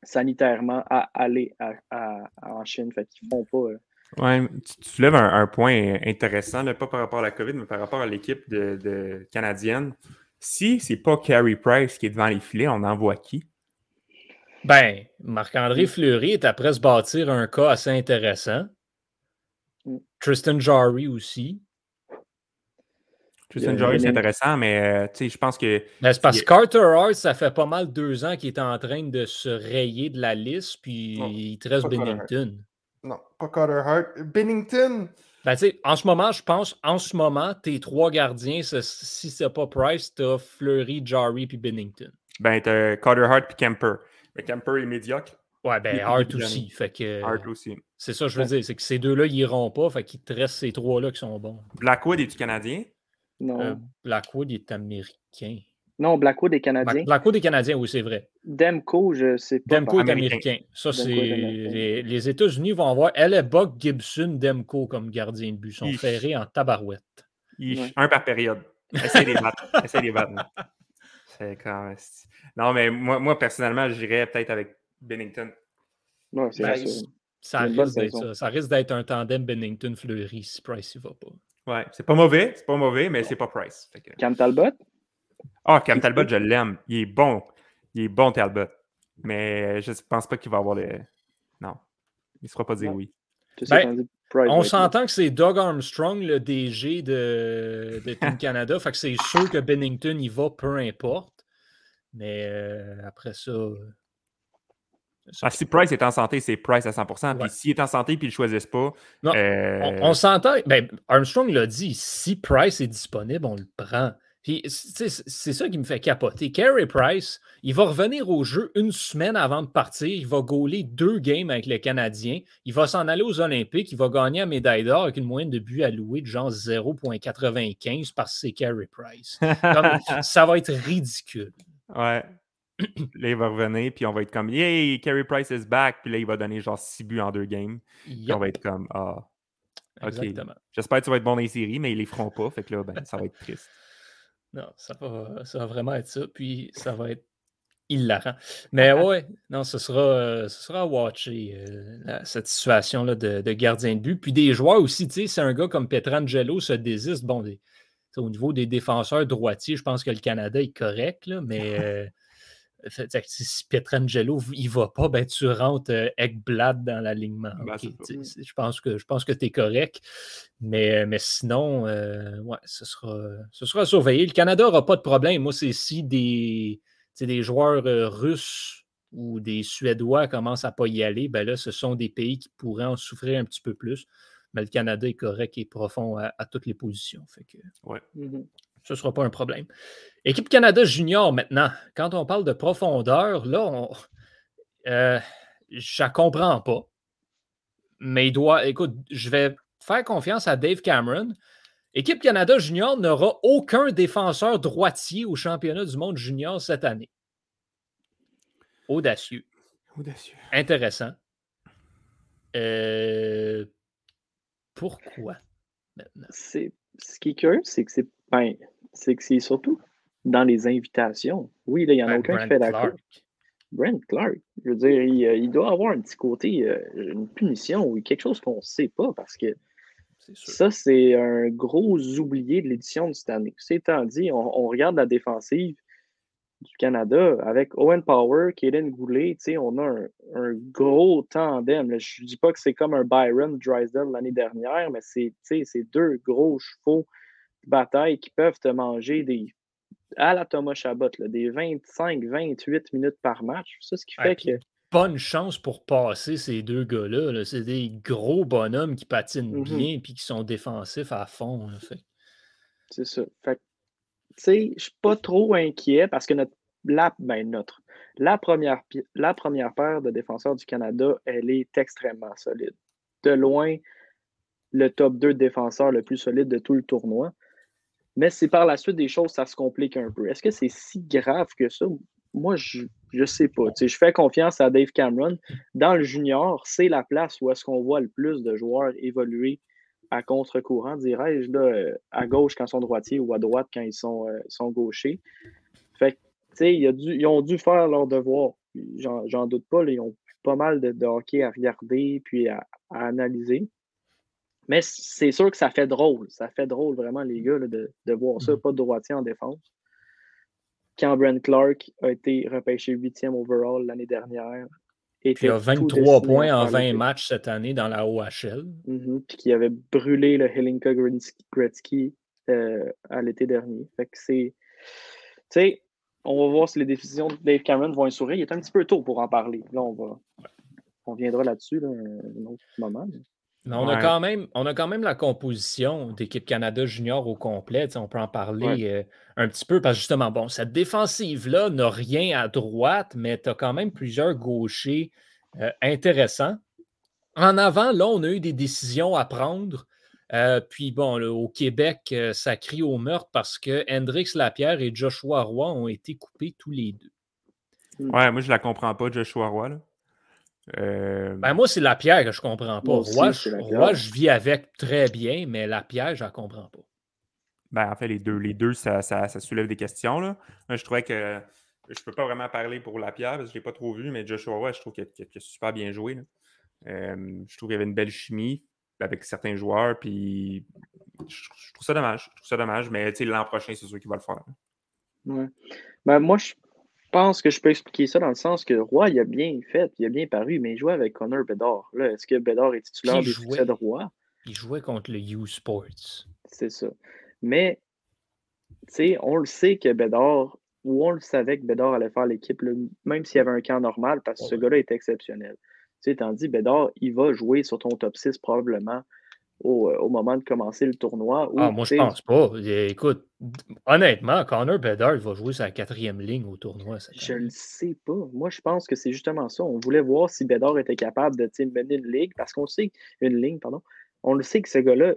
sanitairement à aller à, à- à- en Chine. Fait qu'ils font pas. euh, Ouais, tu, tu soulèves un, un point intéressant, là, pas par rapport à la COVID, mais par rapport à l'équipe de, de canadienne. Si c'est pas Carey Price qui est devant les filets, on envoie qui? Ben, Marc-André Fleury est après se bâtir un cas assez intéressant. Tristan Jarry aussi. Tristan Il y a- Jory, il y c'est intéressant, mais euh, tu sais, je pense que Ben, c'est parce que Carter Hart, ça fait pas mal deux ans qu'il est en train de se rayer de la liste, puis Non, il te reste Bennington. Non, pas Carter Hart. Bennington. Ben, tu sais, en ce moment, je pense, en ce moment, tes trois gardiens, ce- si c'est pas Price, t'as Fleury, Jarry puis Bennington. ben, t'as Carter Hart puis Kemper. Mais Kemper est médiocre. Ouais, ben Hart aussi. Fait que Hart aussi. C'est ça que je veux dire, c'est que ces deux-là, ils iront pas, fait qu'il te reste ces trois-là qui sont bons. Blackwood, es-tu Canadien? non. Euh, Blackwood est américain. non, Blackwood est canadien. Blackwood est canadien, oui, c'est vrai. Demko, je sais pas. Demko est américain. américain. Ça, c'est. est. Les, les États-Unis vont avoir Buck, Gibson, Demko comme gardien de but. Ils sont Ich. ferrés en tabarouette. Ouais. Un par période. Essaye les battre. Essaye les battre. C'est quand même- Non, mais moi, moi personnellement, j'irais peut-être avec Bennington. Ouais, c'est Ben, sûr. Ça risque d'être saison. ça. Ça risque d'être un tandem Bennington-Fleury si Price y va pas. Ouais, c'est pas mauvais, c'est pas mauvais, mais c'est pas Price. Que- Cam Talbot? Ah, Cam Talbot, je l'aime. Il est bon. Il est bon, Talbot. Mais je pense pas qu'il va avoir le. Non. Il ne sera pas dire Ouais. oui. Ben, On là. s'entend que c'est Doug Armstrong, le DG de, de Team Canada. fait que c'est sûr que Bennington y va, peu importe. Mais euh, après ça. Ah, si Price est en santé, c'est Price à 100%. Ouais. Puis s'il est en santé puis il ne choisisse pas. Non, euh, On, on s'entend. Ben, Armstrong l'a dit, si Price est disponible, on le prend. Puis, c'est ça qui me fait capoter. Carey Price, il va revenir au jeu une semaine avant de partir. Il va gauler deux games avec les Canadiens. Il va s'en aller aux Olympiques. Il va gagner la médaille d'or avec une moyenne de buts alloués de genre 0,95 parce que c'est Carey Price. Comme, ça va être ridicule. Ouais. là, il va revenir, puis on va être comme Yay, Carey Price is back. Puis là, il va donner genre 6 buts en deux games. Puis on va être comme Ah, ok. exactement. j'espère que tu vas être bon dans les séries, mais ils les feront pas. Fait que là, ben, ça va être triste. Non, ça va, ça va vraiment être ça. Puis ça va être hilarant. Mais ouais, non, ce sera, euh, ce sera à watcher euh, cette situation-là de, de gardien de but. Puis des joueurs aussi, tu sais, c'est un gars comme Petrangelo se désiste. Bon, des- au niveau des défenseurs droitiers, je pense que le Canada est correct, là, mais euh, si Petrangelo il va pas, ben tu rentres euh, Ekblad dans l'alignement. Ben, je pense que je pense que tu es correct. Mais, mais sinon, euh, ouais, ce sera, ce sera à surveiller. Le Canada n'aura pas de problème. Moi, c'est si des, des joueurs euh, russes ou des Suédois commencent à pas y aller, ben là, ce sont des pays qui pourraient en souffrir un petit peu plus. Mais le Canada est correct et profond à, à toutes les positions. Fait que Mhm. ce ne sera pas un problème. Équipe Canada junior maintenant. Quand on parle de profondeur, là, on, euh, je ne comprends pas. Mais il doit. Écoute, je vais faire confiance à Dave Cameron. Équipe Canada junior n'aura aucun défenseur droitier au championnat du monde junior cette année. Audacieux. Audacieux. Intéressant. Euh, pourquoi maintenant? C'est- Ce qui est curieux, c'est que c'est ben, c'est que c'est surtout dans les invitations. Oui, là, il n'y en a Ben, aucun Brent qui fait la Clark. course. Brent Clark, je veux dire, il, euh, il doit avoir un petit côté, euh, une punition ou quelque chose qu'on ne sait pas parce que ça, c'est un gros oublié de l'édition de cette année. C'est dit, on, on regarde la défensive, du Canada, avec Owen Power, Kaden Goulet, on a un, un, gros tandem. Je ne dis pas que c'est comme un Byron Drysdale l'année dernière, mais c'est deux gros chevaux de bataille qui peuvent te manger des, à la Thomas Chabot, là, des 25-28 minutes par match. C'est ce qui fait que. Bonne chance pour passer ces deux gars-là. c'est des gros bonhommes qui patinent mm-hmm. bien et qui sont défensifs à fond. C'est ça. Fait je ne suis pas trop inquiet parce que notre, la, ben notre, la, première, la première paire de défenseurs du Canada, elle est extrêmement solide. De loin, le top 2 défenseur le plus solide de tout le tournoi. Mais c'est par la suite des choses, ça se complique un peu. Est-ce que c'est si grave que ça? Moi, je ne sais pas. je fais confiance à Dave Cameron. Dans le junior, c'est la place où est-ce qu'on voit le plus de joueurs évoluer à contre-courant, dirais-je, à gauche quand ils sont droitiers ou à droite quand ils sont, euh, gauchers. Fait que, ils ont dû faire leur devoir. J'en doute pas. ils ont pas mal de, hockey à regarder puis à, analyser. Mais c'est sûr que ça fait drôle. Ça fait drôle vraiment, les gars, de, voir ça, mm. pas de droitier en défense. Quand Brent Clark a été repêché huitième overall l'année dernière, il a 23 points en 20 matchs cette année dans la OHL. Mm-hmm. Puis qui avait brûlé le Helinka Gretzky euh, à l'été dernier. Fait que c'est. Tu sais, on va voir si les décisions de Dave Cameron vont sourire. Il est un petit peu tôt pour en parler. Là, on va. On viendra là-dessus un autre moment. On, a quand même, on a quand même la composition d'équipe Canada junior au complet. On peut en parler euh, un petit peu parce que justement, bon, cette défensive-là n'a rien à droite, mais tu as quand même plusieurs gauchers euh, intéressants. En avant, là, on a eu des décisions à prendre. Euh, puis bon, au Québec, ça crie au meurtre parce que Hendrix Lapierre et Joshua Roy ont été coupés tous les deux. Ouais, moi je la comprends pas, Joshua Roy. Là. Euh, ben moi, c'est la pierre que je comprends pas. Roi, je, vis avec très bien, mais la pierre, je la comprends pas. Ben, en fait, les deux, les deux ça, soulève des questions. Là. je trouvais que je peux pas vraiment parler pour la pierre parce que je l'ai pas trop vu, mais Joshua Roy, je trouve qu'il a, super bien joué. Euh, je trouve qu'il y avait une belle chimie avec certains joueurs, puis je, trouve ça dommage. Je trouve ça dommage, mais l'an prochain, c'est sûr qu'il va le faire. Ouais. Ben, moi, je je pense que je peux expliquer ça dans le sens que Roy, il a bien fait, il a bien paru, mais il jouait avec Connor Bedard. Est-ce que Bedard est titulaire des succès de Roy? Il jouait contre le U-Sports. C'est ça. Mais, tu sais, on le sait que Bedard, ou on le savait que Bedard allait faire l'équipe, même s'il y avait un camp normal, parce que ce gars-là est exceptionnel. Tu sais, tandis Bedard, il va jouer sur ton top 6 probablement euh, au, moment de commencer le tournoi. ah, moi, je pense pas. Écoute, honnêtement, Connor Bedard va jouer sa quatrième ligne au tournoi. je ne le sais pas. Moi, je pense que c'est justement ça. On voulait voir si Bedard était capable de mener une ligue, parce qu'on sait, une ligne, pardon. On le sait que ce gars-là,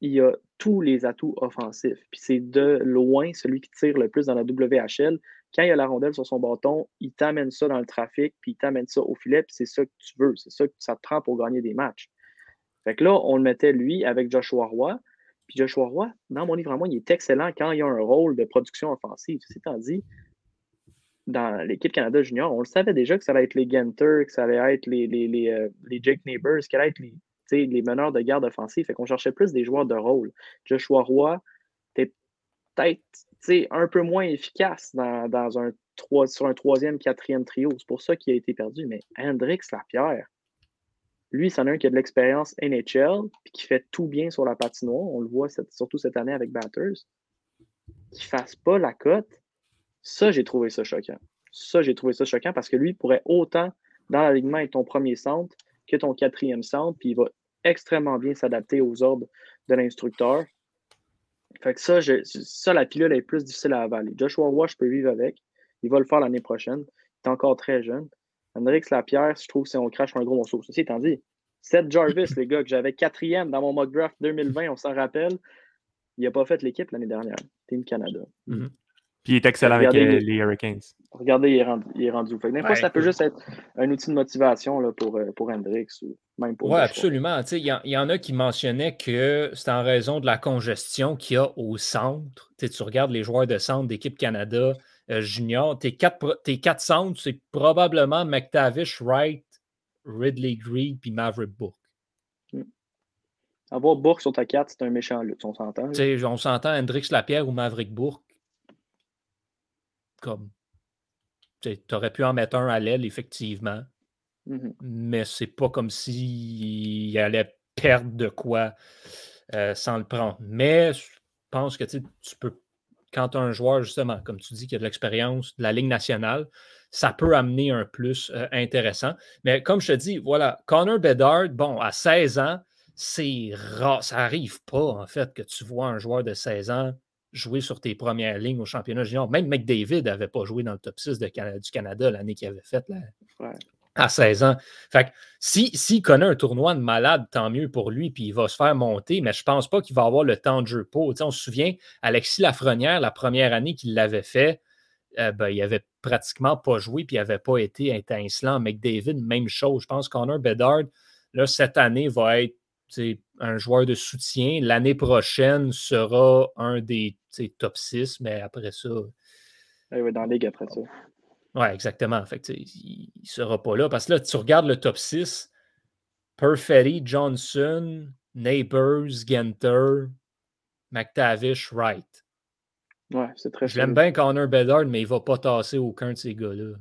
il a tous les atouts offensifs. Puis c'est de loin celui qui tire le plus dans la WHL. Quand il a la rondelle sur son bâton, il t'amène ça dans le trafic, puis il t'amène ça au filet, puis c'est ça que tu veux. C'est ça que ça te prend pour gagner des matchs. Fait que là, on le mettait lui avec Joshua Roy. Puis Joshua Roy, dans mon livre à moi, il est excellent quand il a un rôle de production offensive. C'est dit, dans l'équipe Canada Junior, on le savait déjà que ça allait être les Genter, que ça allait être les, les, les, euh, Jake Neighbors, que ça allait être les, les meneurs de garde offensif. Fait qu'on cherchait plus des joueurs de rôle. Joshua Roy était peut-être un peu moins efficace dans, dans un, sur un troisième, quatrième trio. C'est pour ça qu'il a été perdu. Mais Hendrix Lapierre, lui, c'en est un qui a de l'expérience NHL, puis qui fait tout bien sur la patinoire. On le voit surtout cette année avec Batters. Qui ne fasse pas la cote. Ça, j'ai trouvé ça choquant. Ça, j'ai trouvé ça choquant parce que lui pourrait autant dans l'alignement être ton premier centre que ton quatrième centre, puis il va extrêmement bien s'adapter aux ordres de l'instructeur. Fait que ça, ça, la pilule est plus difficile à avaler. Joshua Roy, je peux vivre avec. Il va le faire l'année prochaine. Il est encore très jeune. Hendrix Lapierre, je trouve que c'est on crache un gros morceau. Ceci étant dit, Seth Jarvis, les gars, que j'avais quatrième dans mon mock draft 2020, on s'en rappelle, il n'a pas fait l'équipe l'année dernière, Team Canada. Mm-hmm. Puis il est excellent avec euh, les Hurricanes. Regardez, il est rendu. Il est rendu. des fois, ça peut juste être un outil de motivation là, pour, euh, pour Hendrix ou même pour. Oui, absolument. Il y, y, en a qui mentionnaient que c'est en raison de la congestion qu'il y a au centre. tu regardes les joueurs de centre d'équipe Canada, junior, tes quatre, tes quatre centres, c'est probablement McTavish, Wright, Ridley Greig puis Maverick Book. Hmm. Avoir Bourque sur ta carte, c'est un méchant lutte, on s'entend. On s'entend Hendrix Lapierre ou Maverick Bourque. Comme. tu aurais pu en mettre un à l'aile, effectivement. Mhm. Mais c'est pas comme s'il allait perdre de quoi euh, sans le prendre. Mais je pense que tu peux, quand tu un joueur, justement, comme tu dis, qui a de l'expérience de la Ligue nationale, ça peut amener un plus euh, intéressant. Mais comme je te dis, voilà, Connor Bedard, bon, à 16 ans, c'est rare, ça n'arrive pas, en fait, que tu vois un joueur de 16 ans jouer sur tes premières lignes au championnat junior. Même McDavid n'avait pas joué dans le top 6 de du Canada l'année qu'il avait faite à 16 ans. Fait que s'il si, connaît un tournoi de malade, tant mieux pour lui, puis il va se faire monter, mais je ne pense pas qu'il va avoir le temps de jeu pour. on se souvient, Alexis Lafrenière, la première année qu'il l'avait fait, euh, ben, il n'avait pratiquement pas joué, puis il n'avait pas été intincelant. McDavid, même chose. Je pense qu'Honneur Bedard, là, cette année, va être un joueur de soutien. L'année prochaine sera un des top 6, mais après ça. Il va dans la ligue après ça. Oui, exactement. Fait il ne sera pas là. Parce que là, tu regardes le top 6, Perfetti, Johnson, Neighbors, Genter, McTavish, Wright. Ouais, c'est très J'aime bien Connor Bedard, mais il ne va pas tasser aucun de ces gars-là.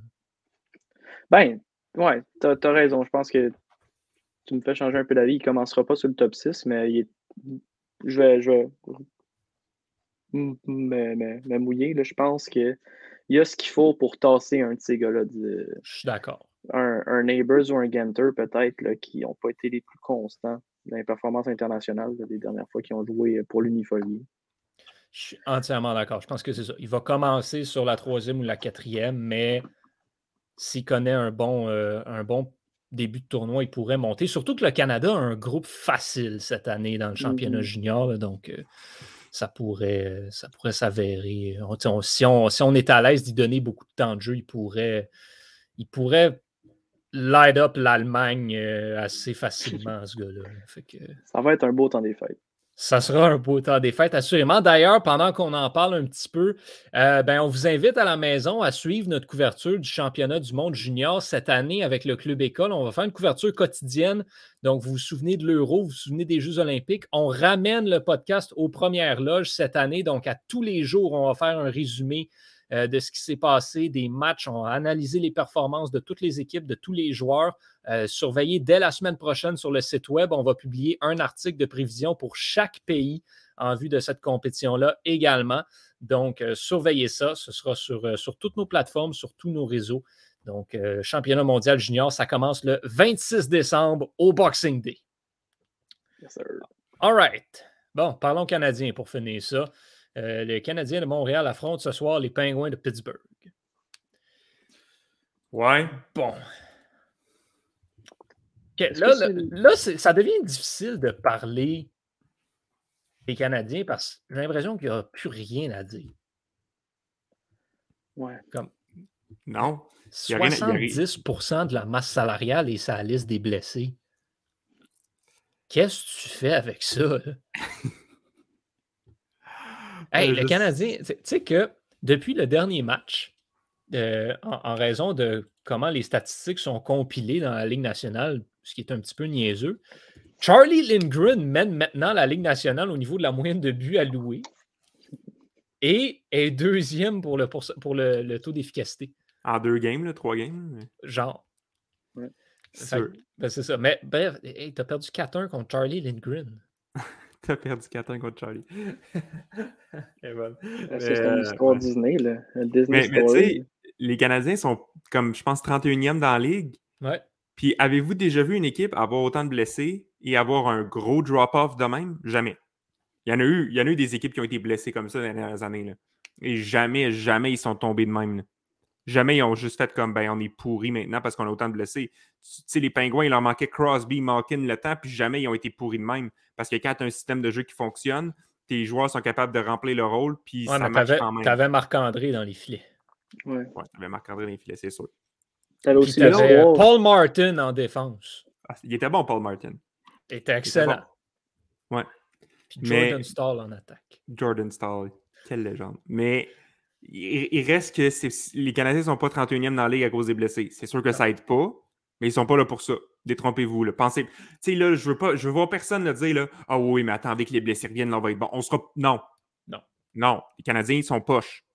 Ben, ouais, tu as, raison. Je pense que tu me fais changer un peu d'avis. Il ne commencera pas sur le top 6, mais il est... je vais, je vais me, mouiller. Là. Je pense qu'il y a ce qu'il faut pour tasser un de ces gars-là. Je suis d'accord. Un, un, Neighbors ou un Genter, peut-être, qui n'ont pas été les plus constants dans les performances internationales des dernières fois qu'ils ont joué pour l'Unifolier. Je suis entièrement d'accord. Je pense que c'est ça. Il va commencer sur la troisième ou la quatrième, mais s'il connaît un bon, euh, un bon début de tournoi, il pourrait monter. Surtout que le Canada a un groupe facile cette année dans le championnat mm-hmm. junior. donc, euh, ça pourrait, ça pourrait s'avérer. si, on, si on est à l'aise d'y donner beaucoup de temps de jeu, il pourrait, il pourrait light up l'Allemagne euh, assez facilement, ce gars-là. Ça va être un beau temps des fêtes. Ça sera un beau temps des fêtes, assurément. D'ailleurs, pendant qu'on en parle un petit peu, euh, ben, on vous invite à la maison à suivre notre couverture du championnat du monde junior cette année avec le Club École. On va faire une couverture quotidienne. Donc, vous vous souvenez de l'Euro, vous vous souvenez des Jeux olympiques. On ramène le podcast aux premières loges cette année. Donc, à tous les jours, on va faire un résumé euh, de ce qui s'est passé, des matchs. On va analyser les performances de toutes les équipes, de tous les joueurs. Euh, surveillez dès la semaine prochaine sur le site web. On va publier un article de prévision pour chaque pays en vue de cette compétition-là également. Donc, euh, surveillez ça. Ce sera sur, sur, toutes nos plateformes, sur tous nos réseaux. Donc, championnat mondial junior, ça commence le 26 décembre au Boxing Day. Yes, sir. All right. Bon, parlons canadien pour finir ça. Euh, les Canadiens de Montréal affrontent ce soir les Pingouins de Pittsburgh. Ouais. Bon. Là, ça devient difficile de parler des Canadiens parce que j'ai l'impression qu'il n'y a plus rien à dire. Ouais. Comme non. 70% de la masse salariale est sa liste des blessés. Qu'est-ce que tu fais avec ça? Hey, le Canadien, tu sais que depuis le dernier match, euh, en, raison de comment les statistiques sont compilées dans la Ligue nationale, ce qui est un petit peu niaiseux, Charlie Lindgren mène maintenant la Ligue nationale au niveau de la moyenne de buts alloués et est deuxième pour le, pour, le, taux d'efficacité. En deux games, trois games? Genre. Ouais. Ben, c'est ça. Mais bref, tu as perdu 4-1 contre Charlie Lindgren. T'as perdu 4 contre Charlie. Et voilà. Ah, c'est une histoire Disney, là. Disney mais, tu sais, les Canadiens sont comme, je pense, 31e dans la ligue. Ouais. Puis avez-vous déjà vu une équipe avoir autant de blessés et avoir un gros drop-off de même? Jamais. Il y, en a eu, il y en a eu des équipes qui ont été blessées comme ça dans les dernières années. Là. Et jamais, jamais ils sont tombés de même. Jamais ils ont juste fait comme ben on est pourris maintenant parce qu'on a autant de blessés. Tu sais, les pingouins, il leur manquait Crosby, Malkin le temps, puis jamais ils ont été pourris de même. Parce que quand tu as un système de jeu qui fonctionne, tes joueurs sont capables de remplir le rôle, puis ça marche quand même. Tu avais Marc-André dans les filets. Ouais. ouais tu avais Marc-André dans les filets, c'est sûr. Aussi avais Paul Martin en défense. Ah, il était bon, Paul Martin. Il était excellent. Ouais. Puis Jordan Stall en attaque. Jordan Stall, quelle légende. Mais il, reste que les Canadiens ne sont pas 31e dans la ligue à cause des blessés. C'est sûr que ça aide pas, mais ils ne sont pas là pour ça. Détrompez-vous. Pensez. Tu sais, là, je veux pas. Je veux voir personne le dire Ah oh, oui, mais attendez que les blessés reviennent, là, on va être bon. On sera. Non. Non. Non. Les Canadiens, ils sont poches.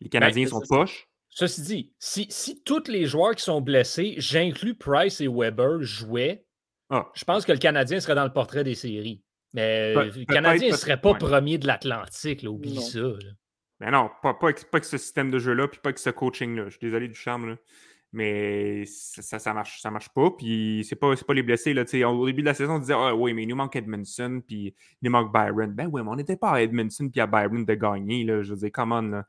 Les Canadiens ben, sont poches. Ceci dit, si, si tous les joueurs qui sont blessés, j'inclus Price et Weber, jouaient, Ah. je pense que le Canadien serait dans le portrait des séries. Mais Pe- le Canadien ne serait pas ouais. premier de l'Atlantique, oublie Non. ça. là. Mais non, pas, pas, avec, pas avec ce système de jeu-là, puis pas avec ce coaching-là. Je suis désolé du charme, là. Mais ça, ça, ça marche, ça marche pas. Puis c'est pas, c'est pas les blessés. Là, au début de la saison, on disait Ah oui, mais il nous manque Edmondson, puis il nous manque Byron. Ben oui, mais on n'était pas à Edmondson puis à Byron de gagner. Là. Je veux dire, come on. Là.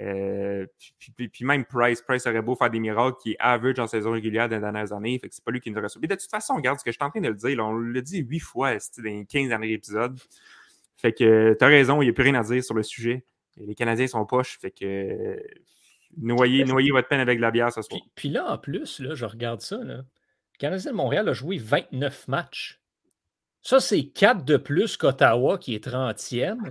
Euh, puis, puis- puis même Price, Price aurait beau faire des miracles qui est average en saison régulière les dernières années. Fait que c'est pas lui qui nous aurait sauvé. De toute façon, regarde ce que je suis en train de le dire. là, on l'a dit huit fois dans les 15 derniers épisodes. Fait que t'as raison, il n'y a plus rien à dire sur le sujet. Les Canadiens sont poches. Fait que noyez, noyez votre peine avec de la bière ce soir. Puis, puis là, en plus, là, je regarde ça. Là. Le Canadien de Montréal a joué 29 matchs. Ça, c'est 4 de plus qu'Ottawa, qui est 30e.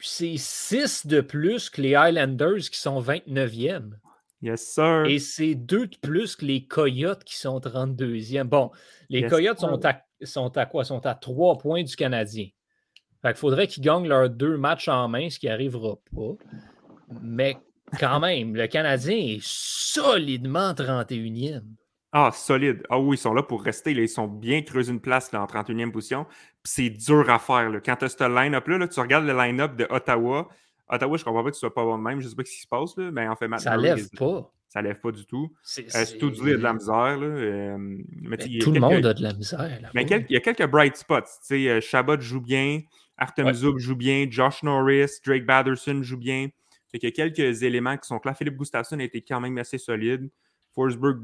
C'est 6 de plus que les Highlanders, qui sont 29e. Yes, sir. Et c'est 2 de plus que les Coyotes, qui sont 32e. Bon, les Yes, Coyotes sir. sont à, sont à quoi? Sont à 3 points du Canadien. Fait qu'il faudrait qu'ils gagnent leurs deux matchs en main, ce qui n'arrivera pas. Mais quand même, le Canadien est solidement 31e. Ah, solide. Ah oui, ils sont là pour rester. là. Ils sont bien creusés une place là, en 31e position. Puis c'est dur à faire. là. Quand tu as ce line-up-là, là, tu regardes le line-up de Ottawa. Ottawa, je comprends pas que ce soit pas bon de même. Je sais pas ce qui se passe. Là. Mais en fait, Matt Ça Murray, lève il- pas. Ça lève pas du tout. C'est- Euh, a de la misère. Là. euh, mais Mais tu sais, il y a tout le monde a de la misère. Mais quel- il y a quelques bright spots. Tu sais, euh, Chabot joue bien, Artem Ouais. Zub joue bien, Josh Norris, Drake Batherson joue bien. Fait qu'il y a quelques éléments qui sont clairs. Philippe Gustafsson a été quand même assez solide. Forsberg,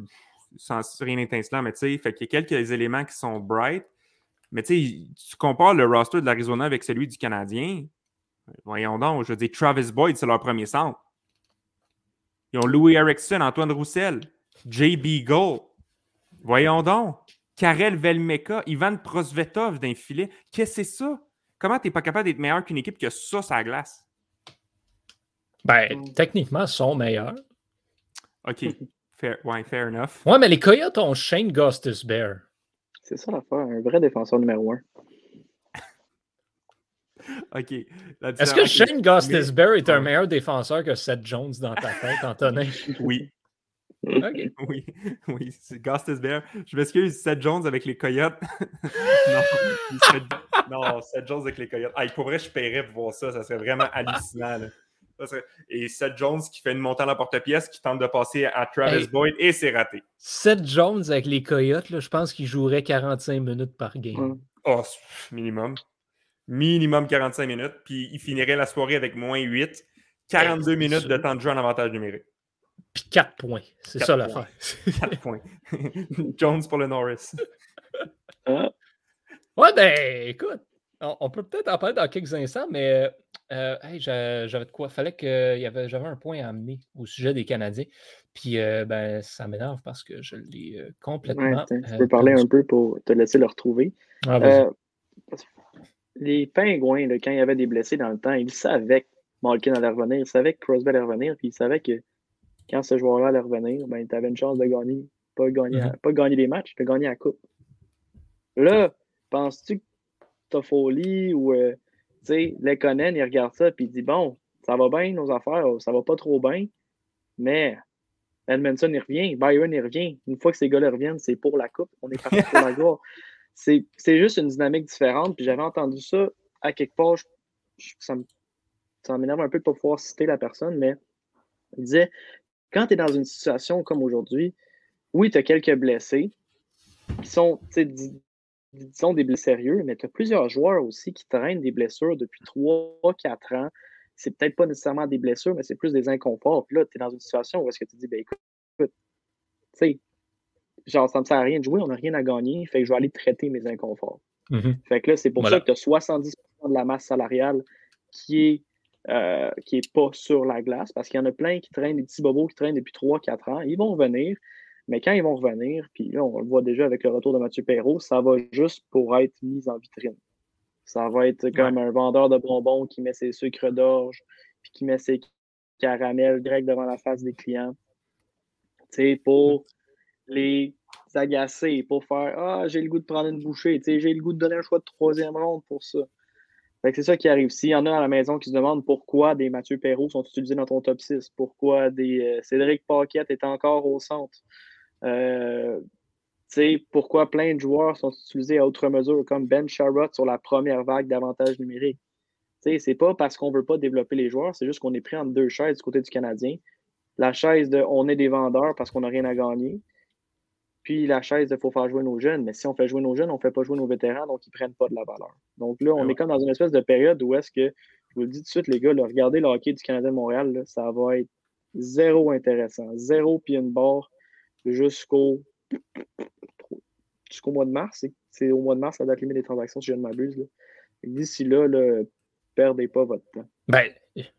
sans rien d'étincelant, mais tu sais, fait qu'il y a quelques éléments qui sont bright. Mais tu sais, tu compares le roster de l'Arizona avec celui du Canadien. Voyons donc, je veux dire, Travis Boyd, c'est leur premier centre. Ils ont Louis Erickson, Antoine Roussel, J.B. Gold. Voyons donc. Karel Velmeka, Ivan Prosvetov d'un filet. Qu'est-ce que c'est ça? Comment t'es pas capable d'être meilleur qu'une équipe qui a ça sur la glace? Ben, techniquement, ils sont meilleurs. OK. Fair, ouais, fair enough. Ouais, mais les Coyotes ont Shane Gostis Bear. C'est ça l'affaire, un vrai défenseur numéro un. OK. Est-ce que Shane Gostis Bear est un meilleur défenseur que Seth Jones dans ta tête, Antonin? Oui, OK. oui, oui. C'est Gustus Bear. Je m'excuse, Seth Jones avec les Coyotes. non, Seth, non, Seth Jones avec les Coyotes. Ah, pour vrai, je paierais pour voir ça. Ça serait vraiment hallucinant. là. Et Seth Jones qui fait une montée à la porte-pièce, qui tente de passer à Travis Hey. Boyd et c'est raté. Seth Jones avec les Coyotes, là, je pense qu'il jouerait 45 minutes par game. Oh, minimum. Minimum 45 minutes. Puis il finirait la soirée avec moins 8. 42 Hey, c'est minutes de temps de jeu en avantage numérique. Puis 4 points. C'est ça l'affaire. 4 points. Jones pour le Norris. Ah, Ouais, ben, écoute, on, on peut peut-être en parler dans quelques instants, mais euh, hey, j'avais de quoi. Fallait que y avait, j'avais un point à amener au sujet des Canadiens. Puis, euh, ben, ça m'énerve parce que je l'ai euh, ouais, complètement. tiens, tu peux parler un peu pour te laisser le retrouver. Ah, les Pingouins, là, quand il y avait des blessés dans le temps, ils savaient que Malkin allait revenir, ils savaient que Crosby allait revenir, puis ils savaient que quand ce joueur-là allait revenir, ben, tu avais une chance de gagner, pas gagner, Mhm. pas gagner des matchs, de gagner la coupe. Là, penses-tu que Toffoli ou euh, sais, Lekonen, il regarde ça puis il dit Bon, ça va bien nos affaires, ça va pas trop bien, mais Edmondson il revient, Byron il revient. Une fois que ces gars-là reviennent, c'est pour la coupe, on est parti pour la gloire. C'est juste une dynamique différente. Puis j'avais entendu ça à quelque part, je- je- ça me- ça m'énerve un peu de ne pas pouvoir citer la personne, mais il disait quand tu es dans une situation comme aujourd'hui, oui, tu as quelques blessés qui sont, disons, des blessés sérieux, mais tu as plusieurs joueurs aussi qui traînent des blessures depuis 3-4 ans. C'est peut-être pas nécessairement des blessures, mais c'est plus des inconforts. Puis là, tu es dans une situation où est-ce que tu dis, ben écoute, écoute, tu sais, genre, ça me sert à rien de jouer, on n'a rien à gagner, fait que je vais aller traiter mes inconforts. Mhm. Fait que là, c'est pour Voilà. ça que tu as 70% de la masse salariale qui est, euh, qui est pas sur la glace, parce qu'il y en a plein qui traînent, des petits bobos qui traînent depuis 3-4 ans. Ils vont revenir, mais quand ils vont revenir, puis là, on le voit déjà avec le retour de Mathieu Perrault, ça va juste pour être mis en vitrine. Ça va être comme un vendeur de bonbons qui met ses sucres d'orge, puis qui met ses caramels grecs devant la face des clients. Tu sais, pour les agacer, pour faire Ah, j'ai le goût de prendre une bouchée, tu sais, j'ai le goût de donner un choix de troisième ronde pour ça. Fait que c'est ça qui arrive. S'il y en a à la maison qui se demandent pourquoi des Mathieu Perrault sont utilisés dans ton top 6, pourquoi des euh, Cédric Paquette est encore au centre, euh, pourquoi plein de joueurs sont utilisés à outre mesure, comme Ben Sharrott sur la première vague d'avantages numériques? C'est pas parce qu'on veut pas développer les joueurs, c'est juste qu'on est pris entre deux chaises du côté du Canadien. La chaise de on est des vendeurs parce qu'on n'a rien à gagner. Puis la chaise de faut faire jouer nos jeunes. Mais si on fait jouer nos jeunes, on ne fait pas jouer nos vétérans, donc ils ne prennent pas de la valeur. Donc là, on est comme dans une espèce de période où est-ce que, je vous le dis tout de suite, les gars, regardez le hockey du Canadien de Montréal, ça va être zéro intéressant. Zéro puis une barre jusqu'au jusqu'au mois de mars. C'est au mois de mars la date limite des transactions, si je ne m'abuse. D'ici là, là, perdez pas votre temps. Ben,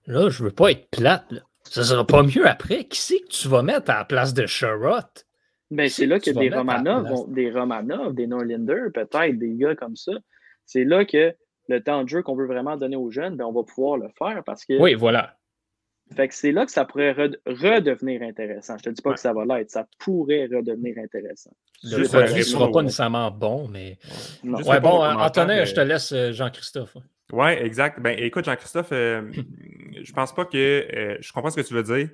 là, je veux pas être plate. Là. Ça sera pas mieux après. Qui c'est que tu vas mettre à la place de Sherrod? Ben, c'est là que des Romanov, des Romanov, des Norlinder, peut-être des gars comme ça. C'est là que le temps de jeu qu'on veut vraiment donner aux jeunes, ben, on va pouvoir le faire parce que. Oui, voilà. Fait que c'est là que ça pourrait redevenir intéressant. Je te dis pas que ça va l'être, ça pourrait redevenir intéressant. Le produit ne sera pas nécessairement bon, mais. Ouais, bon, Antonin, je te laisse euh, Jean-Christophe. Oui, exact. Ben, écoute, Jean-Christophe, euh, je pense pas que. Euh, je comprends ce que tu veux dire,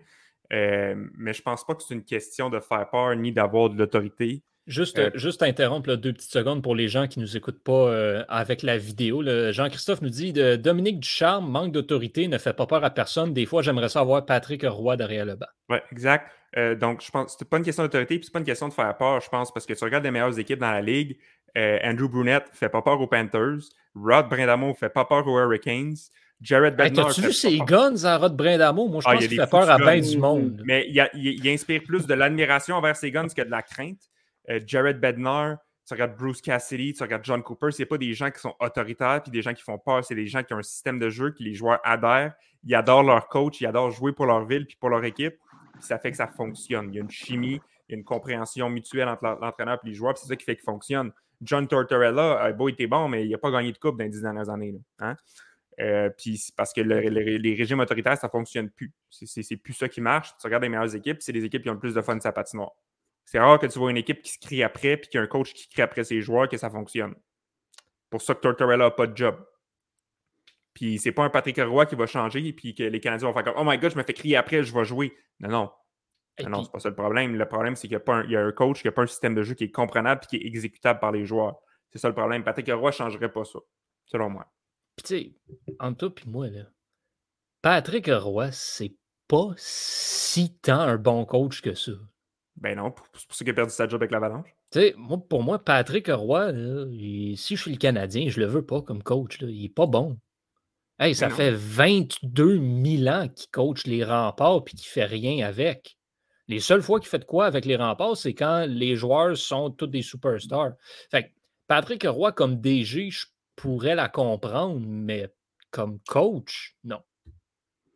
euh, mais je pense pas que c'est une question de faire peur ni d'avoir de l'autorité. Juste, juste interrompre deux petites secondes pour les gens qui ne nous écoutent pas avec la vidéo. Jean-Christophe nous dit de, Dominique Ducharme, manque d'autorité, ne fait pas peur à personne. Des fois, j'aimerais savoir Patrick Roy derrière le bas. Oui, exact. donc, je pense que c'est pas une question d'autorité, puis c'est pas une question de faire peur, je pense, parce que tu regardes les meilleures équipes dans la ligue. Andrew Brunette fait pas peur aux Panthers. Rod Brindamo fait pas peur aux Hurricanes. Jared Bednar. Hey, T'as-tu vu ses guns à Rod Brindamo? Moi, je ah, pense qu'il fait peur à bien du monde. Mais il, il, inspire plus de l'admiration envers ses guns que de la crainte. Euh, Jared Bednar, tu regardes Bruce Cassidy, tu regardes John Cooper, c'est pas des gens qui sont autoritaires puis des gens qui font peur, c'est des gens qui ont un système de jeu que les joueurs adhèrent. Ils adorent leur coach, ils adorent jouer pour leur ville puis pour leur équipe. ça fait que ça fonctionne. Il y a une chimie, il y a une compréhension mutuelle entre l'entraîneur et les joueurs, c'est ça qui fait qu'il fonctionne. John Tortorella, euh, beau, il était bon, mais il n'a pas gagné de coupe dans les dix dernières années. Hein? Euh, puis parce que les régimes autoritaires, ça ne fonctionne plus. C'est plus ça qui marche. Tu regardes les meilleures équipes, c'est les équipes qui ont le plus de fun de sa patinoire. C'est rare que tu vois une équipe qui se crie après, puis qu'il y a un coach qui crie après ses joueurs, que ça fonctionne. Pour ça que Tortorella n'a pas de job. Puis c'est pas un Patrick Roy qui va changer, puis que les Canadiens vont faire comme Oh my god, je me fais crier après, je vais jouer. Non, non. Non, c'est pas ça le problème. Le problème, c'est qu'il y, a un coach qui n'a pas un système de jeu qui est comprenable et qui est exécutable par les joueurs. C'est ça le problème. Patrick Roy ne changerait pas ça, selon moi. Puis tu sais, entre toi et moi, là, Patrick Roy, c'est pas si tant un bon coach que ça. Ben non, c'est pour ça qu'il a perdu sa job avec l'Avalanche. Tu sais, moi, pour moi, Patrick Roy, si je suis le Canadien, je le veux pas comme coach. Là, il est pas bon. Hey, ça fait 22 000 ans qu'il coach les remparts et qu'il fait rien avec. Les seules fois qu'il fait de quoi avec les remparts, c'est quand les joueurs sont tous des superstars. Fait Patrick Roy, comme DG, je pourrais la comprendre, mais comme coach, non.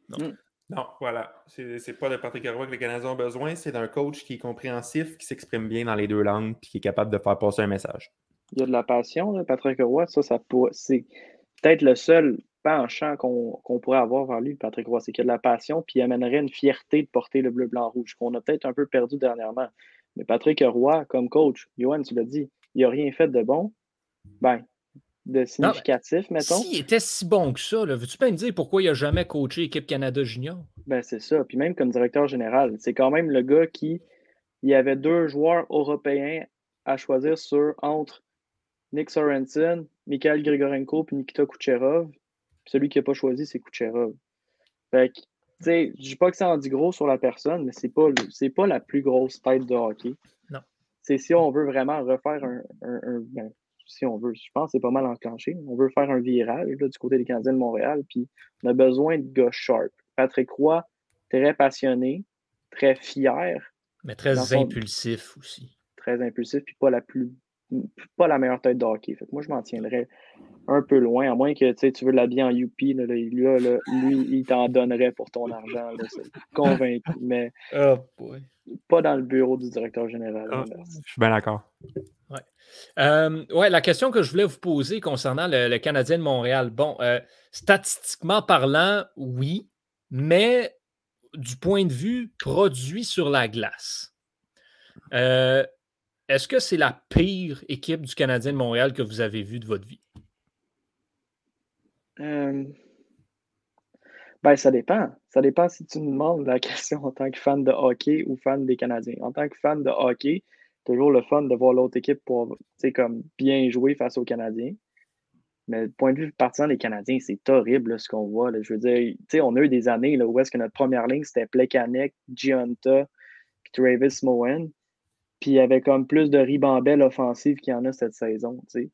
Non, hmm. voilà. C'est pas de Patrick Roy que les Canadiens ont besoin, c'est d'un coach qui est compréhensif, qui s'exprime bien dans les deux langues, et qui est capable de faire passer un message. Il y a de la passion, Patrick Roy, ça, ça c'est peut-être le seul penchant qu'on pourrait avoir vers lui, Patrick Roy, c'est qu'il a de la passion, puis il amènerait une fierté de porter le bleu, blanc, rouge, qu'on a peut-être un peu perdu dernièrement. Mais Patrick Roy, comme coach, Johan, tu l'as dit, il n'a rien fait de bon. Ben, de significatif, mettons. S'il était si bon que ça, veux-tu pas me dire pourquoi il n'a jamais coaché l'équipe Canada Junior? Ben, c'est ça. Puis même comme directeur général, c'est quand même le gars qui. Il y avait deux joueurs européens à choisir sur entre Nick Sorensen, Mikhail Grigorenko et Nikita Kucherov celui qui n'a pas choisi, c'est Kucherov. Fait que, tu sais, je dis pas que ça en dit gros sur la personne, mais c'est pas, pas la plus grosse tête de hockey. Non. C'est si on veut vraiment refaire un. Ben, si on veut, je pense que c'est pas mal enclenché. On veut faire un virage du côté des Canadiens de Montréal, puis on a besoin de gars sharp. Patrick Roy, très passionné, très fier. Mais très impulsif aussi. Très impulsif, puis pas la plus pas la meilleure tête de hockey. Fait moi, je m'en tiendrais un peu loin, à moins que tu veux l'habiller en UP. Là, lui, il t'en donnerait pour ton argent. C'est convaincu. Mais oh pas dans le bureau du directeur général. Ah, je suis bien d'accord. Ouais. Euh, ouais, la question que je voulais vous poser concernant le, Canadien de Montréal. Bon, euh, statistiquement parlant, oui, mais du point de vue produit sur la glace. Euh, est-ce que c'est la pire équipe du Canadien de Montréal que vous avez vue de votre vie? Ben, ça dépend. Ça dépend si tu me demandes la question en tant que fan de hockey ou fan des Canadiens. En tant que fan de hockey, toujours le fun de voir l'autre équipe pour comme bien jouer face aux Canadiens. Mais du point de vue partisan des Canadiens, c'est horrible ce qu'on voit. Je veux dire, tu on a eu des années là, où est-ce que notre première ligne, c'était Plekanec, Giunta, puis Travis Moen. Puis il y avait comme plus de ribambelle offensive qu'il y en a cette saison. tu sais.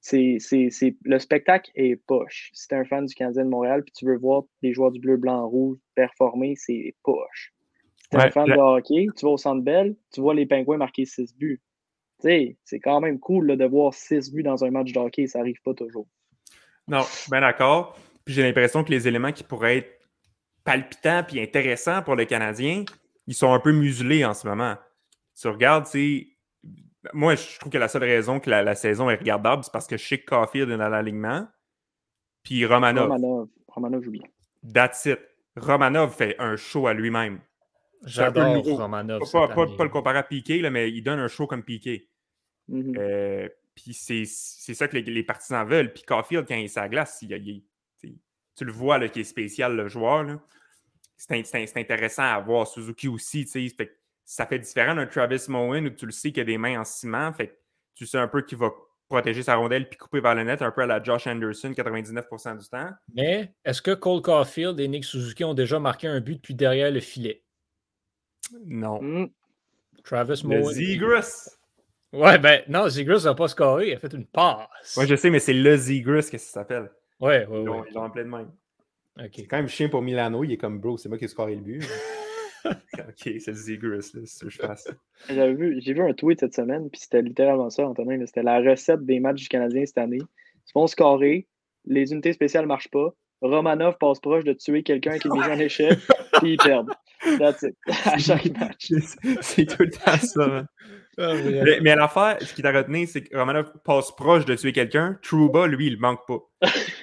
C'est, c'est, c'est- le spectacle est poche. Si t'es un fan du Canadien de Montréal puis tu veux voir des joueurs du bleu, blanc, rouge performer, c'est poche. T'es Ouais, un fan de hockey, tu vas au Centre Bell, tu vois les Pingouins marquer 6 buts. C'est quand même cool là, de voir 6 buts dans un match de hockey, ça arrive pas toujours. Non, je suis bien d'accord. Puis j'ai l'impression que les éléments qui pourraient être palpitants puis intéressants pour le Canadien, ils sont un peu muselés en ce moment. Tu regardes, tu sais, moi, je trouve que la seule raison que la, la saison est regardable, c'est parce que Chic Caulfield est dans l'alignement. Puis Romanov, Romanov, Romanov joue bien. that's it. Romanov fait un show à lui-même. J'adore. Romanov. Pas, pas- pas- le comparer à Piqué, là, mais il donne un show comme Piqué. Mhm. Euh, puis c'est c'est ça que les, les partisans veulent. Puis Caulfield, quand il est sur la glace, il, il- tu- tu le vois là, qu'il est spécial, le joueur. là. C'est in- c'est in- c'est intéressant à voir. Suzuki aussi, fait ça fait différent d'un Travis Moen où tu le sais qu'il a des mains en ciment. Fait tu sais un peu qu'il va protéger sa rondelle puis couper vers le net, un peu à la Josh Anderson 99% du temps. Mais est-ce que Cole Caulfield et Nick Suzuki ont déjà marqué un but depuis derrière le filet? Non. Mhm. Travis Le Moen. Zegras. Ouais, ben non, Zegras n'a pas scoré, il a fait une passe. Moi, je sais, mais c'est le Zegras que ça s'appelle. Ouais, ouais, Ils ouais. ils l'ont appelé de même. Ok. C'est quand même chien pour Milano. Il est comme bro, c'est moi qui ai scoré le but. ok, c'est le Zegras, là, c'est ce que je fasse. J'avais vu, j'ai vu un tweet cette semaine, puis c'était littéralement ça, Antonin. C'était la recette des matchs du Canadien cette année. Ils se font scorer, les unités spéciales ne marchent pas. Romanov passe proche de tuer quelqu'un qui est mis en échec, puis ils perdent. That's it. À chaque match. c'est tout le temps ça. Ah. Mais, mais l'affaire, ce qui t'a retenu, c'est que Romanov passe proche de tuer quelqu'un. Trouba, lui, il manque pas.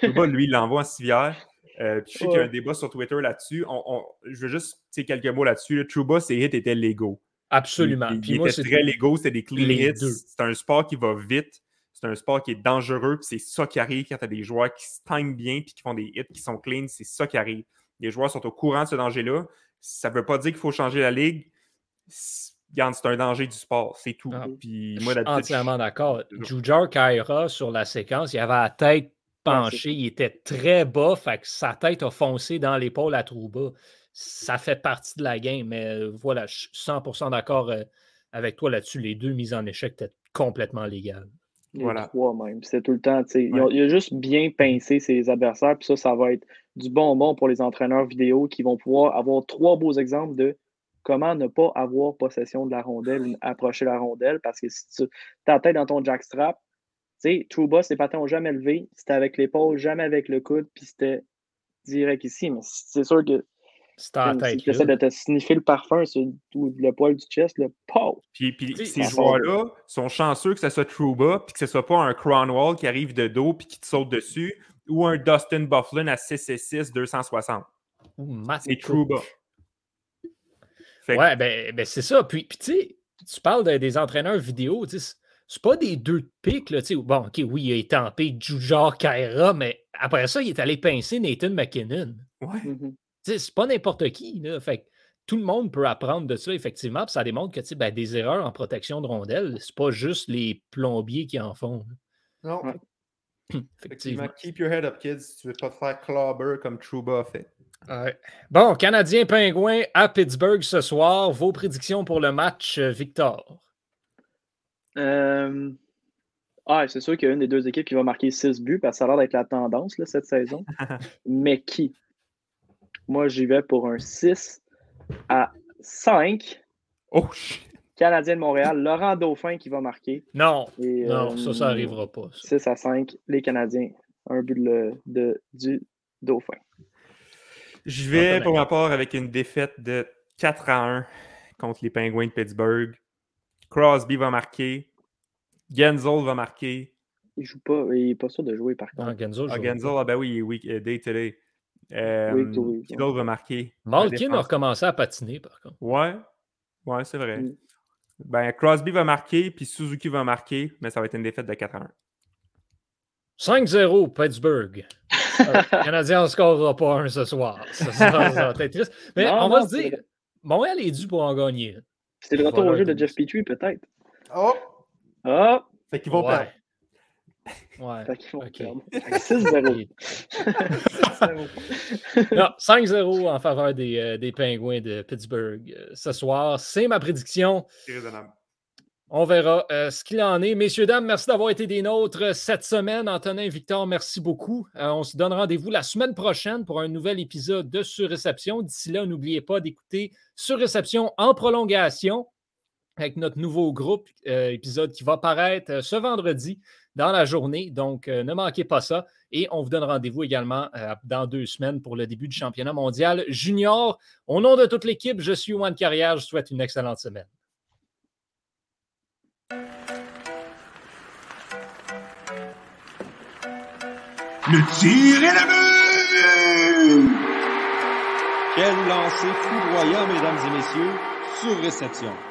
Trouba, lui, il l'envoie en civière. Euh, puis je sais qu'il y a un débat sur Twitter là-dessus. On- on- je veux juste quelques mots là-dessus. là. Trouba, ses hits étaient légaux. Absolument. Il, il Puis moi, était c'est très légaux, c'était des clean les hits. C'est un sport qui va vite. C'est un sport qui est dangereux. Puis c'est ça qui arrive quand tu as des joueurs qui se timent bien puis qui font des hits qui sont clean. C'est ça qui arrive. Les joueurs sont au courant de ce danger-là. Ça ne veut pas dire qu'il faut changer la ligue. C'est regarde, c'est un danger du sport. C'est tout. Ah. Puis Je moi, suis je- entièrement d'accord. Jujar Kaira, sur la séquence, il avait la tête penchée, il était très bas, fait que sa tête a foncé dans l'épaule à Trouba. Ça fait partie de la game, mais euh, voilà, je suis 100% d'accord euh, avec toi là-dessus. Les deux mises en échec étaient complètement légales. Les Voilà. trois même. C'est tout le temps. tu sais, ils Ouais. ont- Il a juste bien pincé ses adversaires. Puis ça, ça va être du bonbon pour les entraîneurs vidéo qui vont pouvoir avoir trois beaux exemples de comment ne pas avoir possession de la rondelle ou approcher la rondelle. Parce que si tu as la tête dans ton jackstrap, tu sais, Trouba, ses patins n'ont jamais levé. C'était avec l'épaule, jamais avec le coude. Puis c'était direct ici. Mais c'est sûr que tête. si tu essaies de te sniffer le parfum sur ou le poil du chest, le pow! Puis, puis ces ça joueurs-là sont chanceux que ce soit Trouba, puis que ce soit pas un Cronwall qui arrive de dos puis qui te saute dessus, ou un Dustin Bufflin à 6 et 6, 260. Ou Matt C'est Cook. Trouba. Fait que- Ouais, ben, ben, c'est ça. Puis, puis tu sais, tu parles de- des entraîneurs vidéo, tu sais, c'est- pas des deux de pique, là, tu sais. Bon, OK, oui, il a étampé Jujar Kaira, mais après ça, il est allé pincer Nathan McKinnon. Ouais. Mhm. Tu sais, c'est pas n'importe qui, là. Fait que tout le monde peut apprendre de ça, effectivement. Puis ça démontre que, tu sais, ben, des erreurs en protection de rondelles, c'est pas juste les plombiers qui en font. là. Non. Effectivement, keep your head up, kids, si tu veux pas te faire clobber comme Trouba a fait. Ouais. Bon, Canadien Pingouin à Pittsburgh ce soir. Vos prédictions pour le match, euh, Victor? Euh, Ah, c'est sûr qu'il y a une des deux équipes qui va marquer 6 buts, parce que ça a l'air d'être la tendance là, cette saison. Mais qui? Moi, j'y vais pour un 6 à 5. Oh, shit. Canadien de Montréal, Laurent Dauphin qui va marquer. Non, Et, non, euh, ça, ça arrivera pas. ça. 6 à 5, les Canadiens. Un but de, de- du Dauphin. Je vais pour ma part avec une défaite de 4 à 1 contre les Penguins de Pittsburgh. Crosby va marquer. Genzel va marquer. Il joue pas, il n'est pas sûr de jouer par Non, contre. Genzo, je Ah, joue Genzel, ah ben oui, il est week, euh, day to day. Euh, d'autre va marquer? Malkin a recommencé à patiner, par contre. Ouais, ouais, c'est vrai. Mm. Ben, Crosby va marquer, puis Suzuki va marquer, mais ça va être une défaite de 4 à 1. 5-0, Pittsburgh. Le Canadien ne scorera pas un ce soir. Ça, ça, ça va être triste. Mais Non, on va se dire, Montréal est dû pour en gagner. C'est le retour Voilà, au jeu de. Jeff Petrie, peut-être. Oh! Ah! Fait qu'ils vont Ouais. perdre. Ouais. Fait qu'ils vont Ok. perdre. Fait que 6-0. 6-0. Non, 5-0 en faveur des, euh, des Pingouins de Pittsburgh euh, ce soir. C'est ma prédiction. C'est raisonnable. On verra euh, ce qu'il en est. Messieurs, dames, merci d'avoir été des nôtres cette semaine. Antonin, Victor, merci beaucoup. Euh, on se donne rendez-vous la semaine prochaine pour un nouvel épisode de Surréception. D'ici là, n'oubliez pas d'écouter Surréception en prolongation avec notre nouveau groupe, euh, épisode qui va paraître ce vendredi dans la journée. Donc, euh, ne manquez pas ça. Et on vous donne rendez-vous également euh, dans deux semaines pour le début du championnat mondial junior. Au nom de toute l'équipe, je suis Juan Carrière. Je vous souhaite une excellente semaine. Le tir est le but! Quel lancer foudroyant, mesdames et messieurs, sur réception.